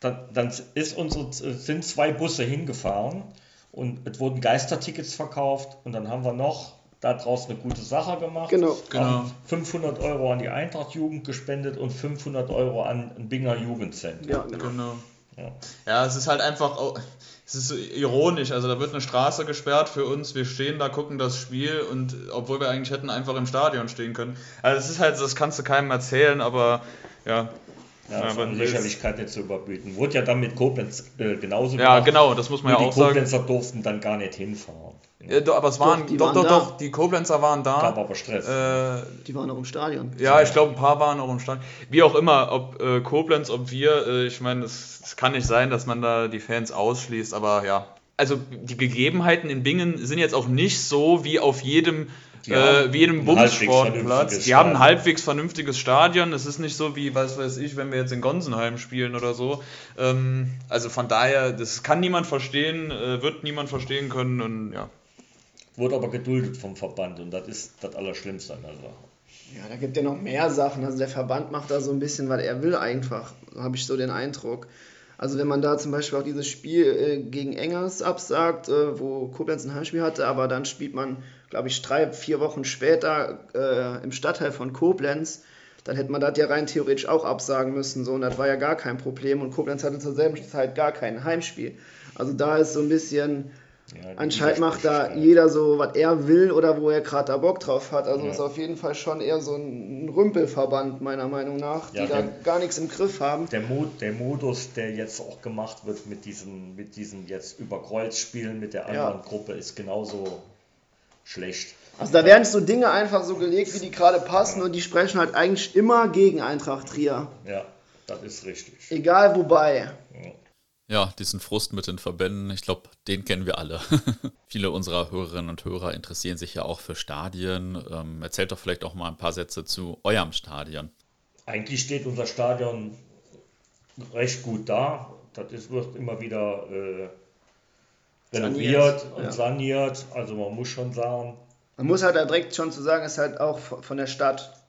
Dann, dann ist unsere, sind zwei Busse hingefahren und es wurden Geistertickets verkauft und dann haben wir noch daraus eine gute Sache gemacht. Genau. genau. 500 Euro an die Eintracht-Jugend gespendet und 500 Euro an ein Binger Jugendzentrum. Ja, genau. genau. Ja. ja, es ist halt einfach, es ist ironisch, also da wird eine Straße gesperrt für uns, wir stehen da, gucken das Spiel und obwohl wir eigentlich hätten einfach im Stadion stehen können. Also es ist halt, das kannst du keinem erzählen, aber ja, ja, aber Lächerlichkeit nicht zu überbieten. Wurde ja dann mit Koblenz äh, genauso Ja, gemacht. genau, das muss man ja auch sagen. Die Koblenzer durften dann gar nicht hinfahren. Ja, doch, aber es waren, doch, doch, doch, doch, die Koblenzer waren da. Gab aber Stress. Äh, die waren auch im Stadion. Ja, ich glaube, ein paar waren auch im Stadion. Wie auch immer, ob äh, Koblenz, ob wir, äh, ich meine, es kann nicht sein, dass man da die Fans ausschließt, aber ja. Also die Gegebenheiten in Bingen sind jetzt auch nicht so wie auf jedem äh, wie in einem Bumssportplatz. Die haben ein halbwegs vernünftiges Stadion. Es ist nicht so wie, was weiß ich, wenn wir jetzt in Gonsenheim spielen oder so. Ähm, also von daher, das kann niemand verstehen, äh, wird niemand verstehen können und ja. Wurde aber geduldet vom Verband und das ist das Allerschlimmste an der Sache. Ja, da gibt ja noch mehr Sachen. Also der Verband macht da so ein bisschen, weil er will einfach, habe ich so den Eindruck. Also wenn man da zum Beispiel auch dieses Spiel äh, gegen Engers absagt, äh, wo Koblenz ein Heimspiel hatte, aber dann spielt man glaube ich, drei, vier Wochen später äh, im Stadtteil von Koblenz, dann hätte man das ja rein theoretisch auch absagen müssen. So, und das war ja gar kein Problem. Und Koblenz hatte zur selben Zeit gar kein Heimspiel. Also da ist so ein bisschen, ja, anscheinend macht da jeder so, was er will oder wo er gerade da Bock drauf hat. Also ja. ist auf jeden Fall schon eher so ein Rümpelverband, meiner Meinung nach, ja, die der, da gar nichts im Griff haben. Der, Mod, der Modus, der jetzt auch gemacht wird mit diesen, mit diesen jetzt über Kreuzspielen mit der anderen Gruppe, ist genauso schlecht. Also da werden so Dinge einfach so gelegt, wie die gerade passen und die sprechen halt eigentlich immer gegen Eintracht Trier. Ja, das ist richtig. Egal wobei. Ja, diesen Frust mit den Verbänden, ich glaube, den kennen wir alle. Viele unserer Hörerinnen und Hörer interessieren sich ja auch für Stadien. Ähm, erzählt doch vielleicht auch mal ein paar Sätze zu eurem Stadion. Eigentlich steht unser Stadion recht gut da. Das ist, wird immer wieder äh, renoviert und ja. saniert. Also man muss schon sagen. Man muss halt direkt schon zu sagen, ist halt auch von der Stadt.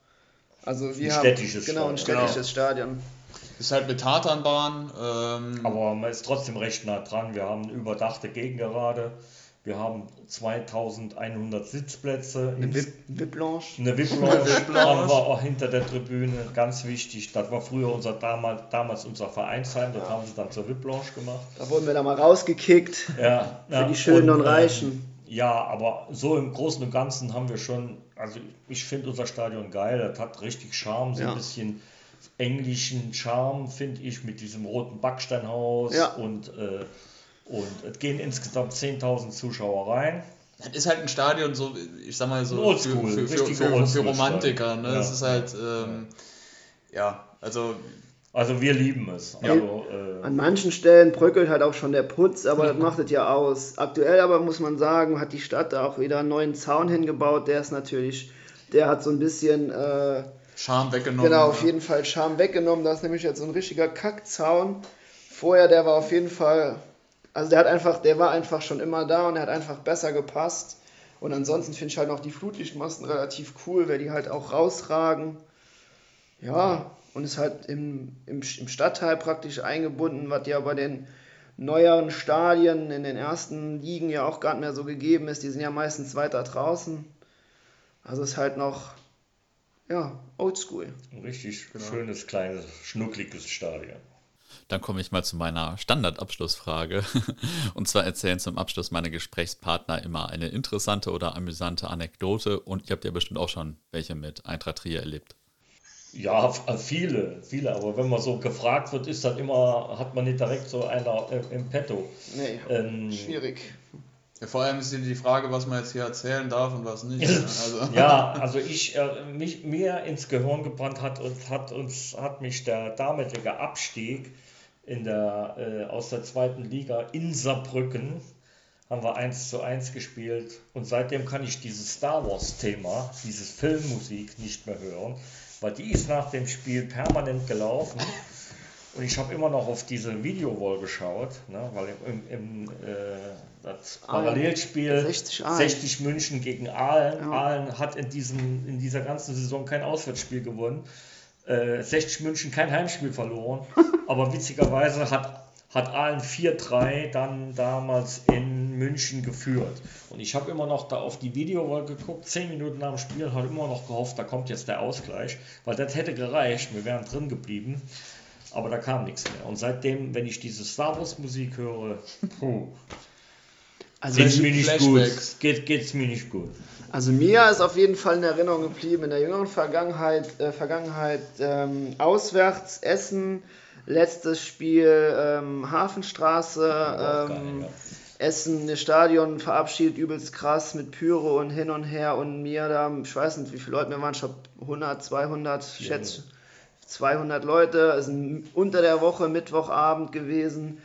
Also wir ein haben städtisches genau ein städtisches genau. Stadion. Ist halt mit Tatanbahn. Ähm Aber man ist trotzdem recht nah dran. Wir haben eine überdachte Gegengerade. Wir haben 2100 Sitzplätze. Eine VIP-Lounge. Eine VIP-Lounge haben wir auch hinter der Tribüne, ganz wichtig. Das war früher unser damals, damals unser Vereinsheim, das ja. haben sie dann zur VIP-Lounge gemacht. Da wurden wir dann mal rausgekickt. Ja, für ja, die Schönen und, und Reichen. Äh, ja, aber so im Großen und Ganzen haben wir schon, also ich finde unser Stadion geil, das hat richtig Charme, so ja. ein bisschen englischen Charme, finde ich, mit diesem roten Backsteinhaus ja. und äh, und es gehen insgesamt 10.000 Zuschauer rein. Das ist halt ein Stadion, so, ich sag mal so, Oldschool, für, für, für, für, für Romantiker. Ne? Ja. Das ist halt, ähm, ja, also. Also wir lieben es. Also, äh, An manchen Stellen bröckelt halt auch schon der Putz, aber das macht es ja aus. Aktuell aber muss man sagen, hat die Stadt da auch wieder einen neuen Zaun hingebaut. Der ist natürlich, der hat so ein bisschen äh, Charme weggenommen. Genau, auf jeden Fall Charme weggenommen. Da ist nämlich jetzt so ein richtiger Kackzaun. Vorher, der war auf jeden Fall also der hat einfach, der war einfach schon immer da und er hat einfach besser gepasst. Und ansonsten finde ich halt noch die Flutlichtmasten relativ cool, weil die halt auch rausragen. Ja, und ist halt im, im, im Stadtteil praktisch eingebunden, was ja bei den neueren Stadien in den ersten Ligen ja auch gar nicht mehr so gegeben ist. Die sind ja meistens weiter draußen. Also ist halt noch, ja, oldschool. Ein richtig genau. schönes, kleines, schnuckliges Stadion. Dann komme ich mal zu meiner Standardabschlussfrage. Und zwar erzählen zum Abschluss meine Gesprächspartner immer eine interessante oder amüsante Anekdote. Und ihr habt ja bestimmt auch schon welche mit Eintracht Trier erlebt. Ja, viele, viele. Aber wenn man so gefragt wird, ist das immer, hat man nicht direkt so einer im Petto. Nee, ähm, schwierig. Ja, vor allem ist die Frage, was man jetzt hier erzählen darf und was nicht. Ne? Also. ja, also ich, äh, mich, mir ins Gehirn gebrannt hat und hat uns, hat mich der damalige Abstieg in der, äh, aus der zweiten Liga in Saarbrücken, haben wir 1 zu 1 gespielt und seitdem kann ich dieses Star Wars Thema, dieses Filmmusik nicht mehr hören, weil die ist nach dem Spiel permanent gelaufen. Und ich habe immer noch auf diese Videowall geschaut, ne, weil im, im äh, das Parallelspiel 60, 60, München gegen Aalen. Ja. Aalen hat in, diesem, in dieser ganzen Saison kein Auswärtsspiel gewonnen. Äh, 60 München kein Heimspiel verloren. aber witzigerweise hat, hat Aalen 4-3 dann damals in München geführt. Und ich habe immer noch da auf die Videowall geguckt, 10 Minuten nach dem Spiel, und habe immer noch gehofft, da kommt jetzt der Ausgleich, weil das hätte gereicht, wir wären drin geblieben aber da kam nichts mehr. Und seitdem, wenn ich diese Star Wars Musik höre, puh, also geht's mir nicht gut. Geht, geht's mir nicht gut. Also mir ist auf jeden Fall in Erinnerung geblieben, in der jüngeren Vergangenheit, äh, Vergangenheit ähm, auswärts Essen, letztes Spiel ähm, Hafenstraße, ähm. Essen, das Stadion verabschiedet, übelst krass mit Pyro und hin und her und mir da, ich weiß nicht, wie viele Leute wir waren, ich glaube 100, 200, ja. schätze 200 Leute, es ist unter der Woche, Mittwochabend gewesen,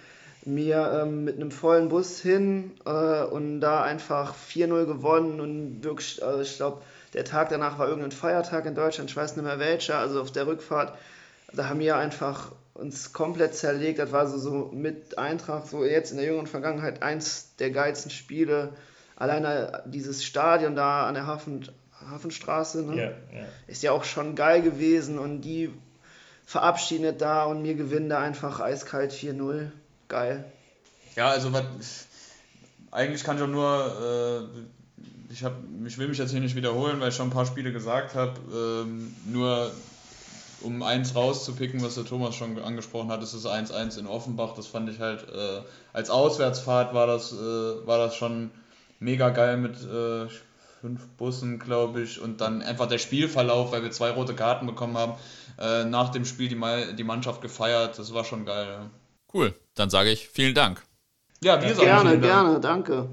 mir ähm, mit einem vollen Bus hin äh, und da einfach 4-0 gewonnen und wirklich, also ich glaube, der Tag danach war irgendein Feiertag in Deutschland, ich weiß nicht mehr welcher, also auf der Rückfahrt, da haben wir einfach uns komplett zerlegt, das war so, so mit Eintracht, so jetzt in der jüngeren Vergangenheit eins der geilsten Spiele, alleine dieses Stadion da an der Hafen, Hafenstraße, ne? yeah, yeah. ist ja auch schon geil gewesen und die verabschiedet da und mir gewinnt da einfach eiskalt 4-0. Geil. Ja, also was, eigentlich kann ich auch nur, äh, ich, hab, ich will mich jetzt hier nicht wiederholen, weil ich schon ein paar Spiele gesagt habe, ähm, nur um eins rauszupicken, was der Thomas schon angesprochen hat, ist das 1-1 in Offenbach. Das fand ich halt, äh, als Auswärtsfahrt war das, äh, war das schon mega geil mit äh, fünf Bussen, glaube ich, und dann einfach der Spielverlauf, weil wir zwei rote Karten bekommen haben, äh, nach dem Spiel die, die Mannschaft gefeiert. Das war schon geil. Ja. Cool, dann sage ich vielen Dank. Ja, wir sagen Gerne, gerne, danke.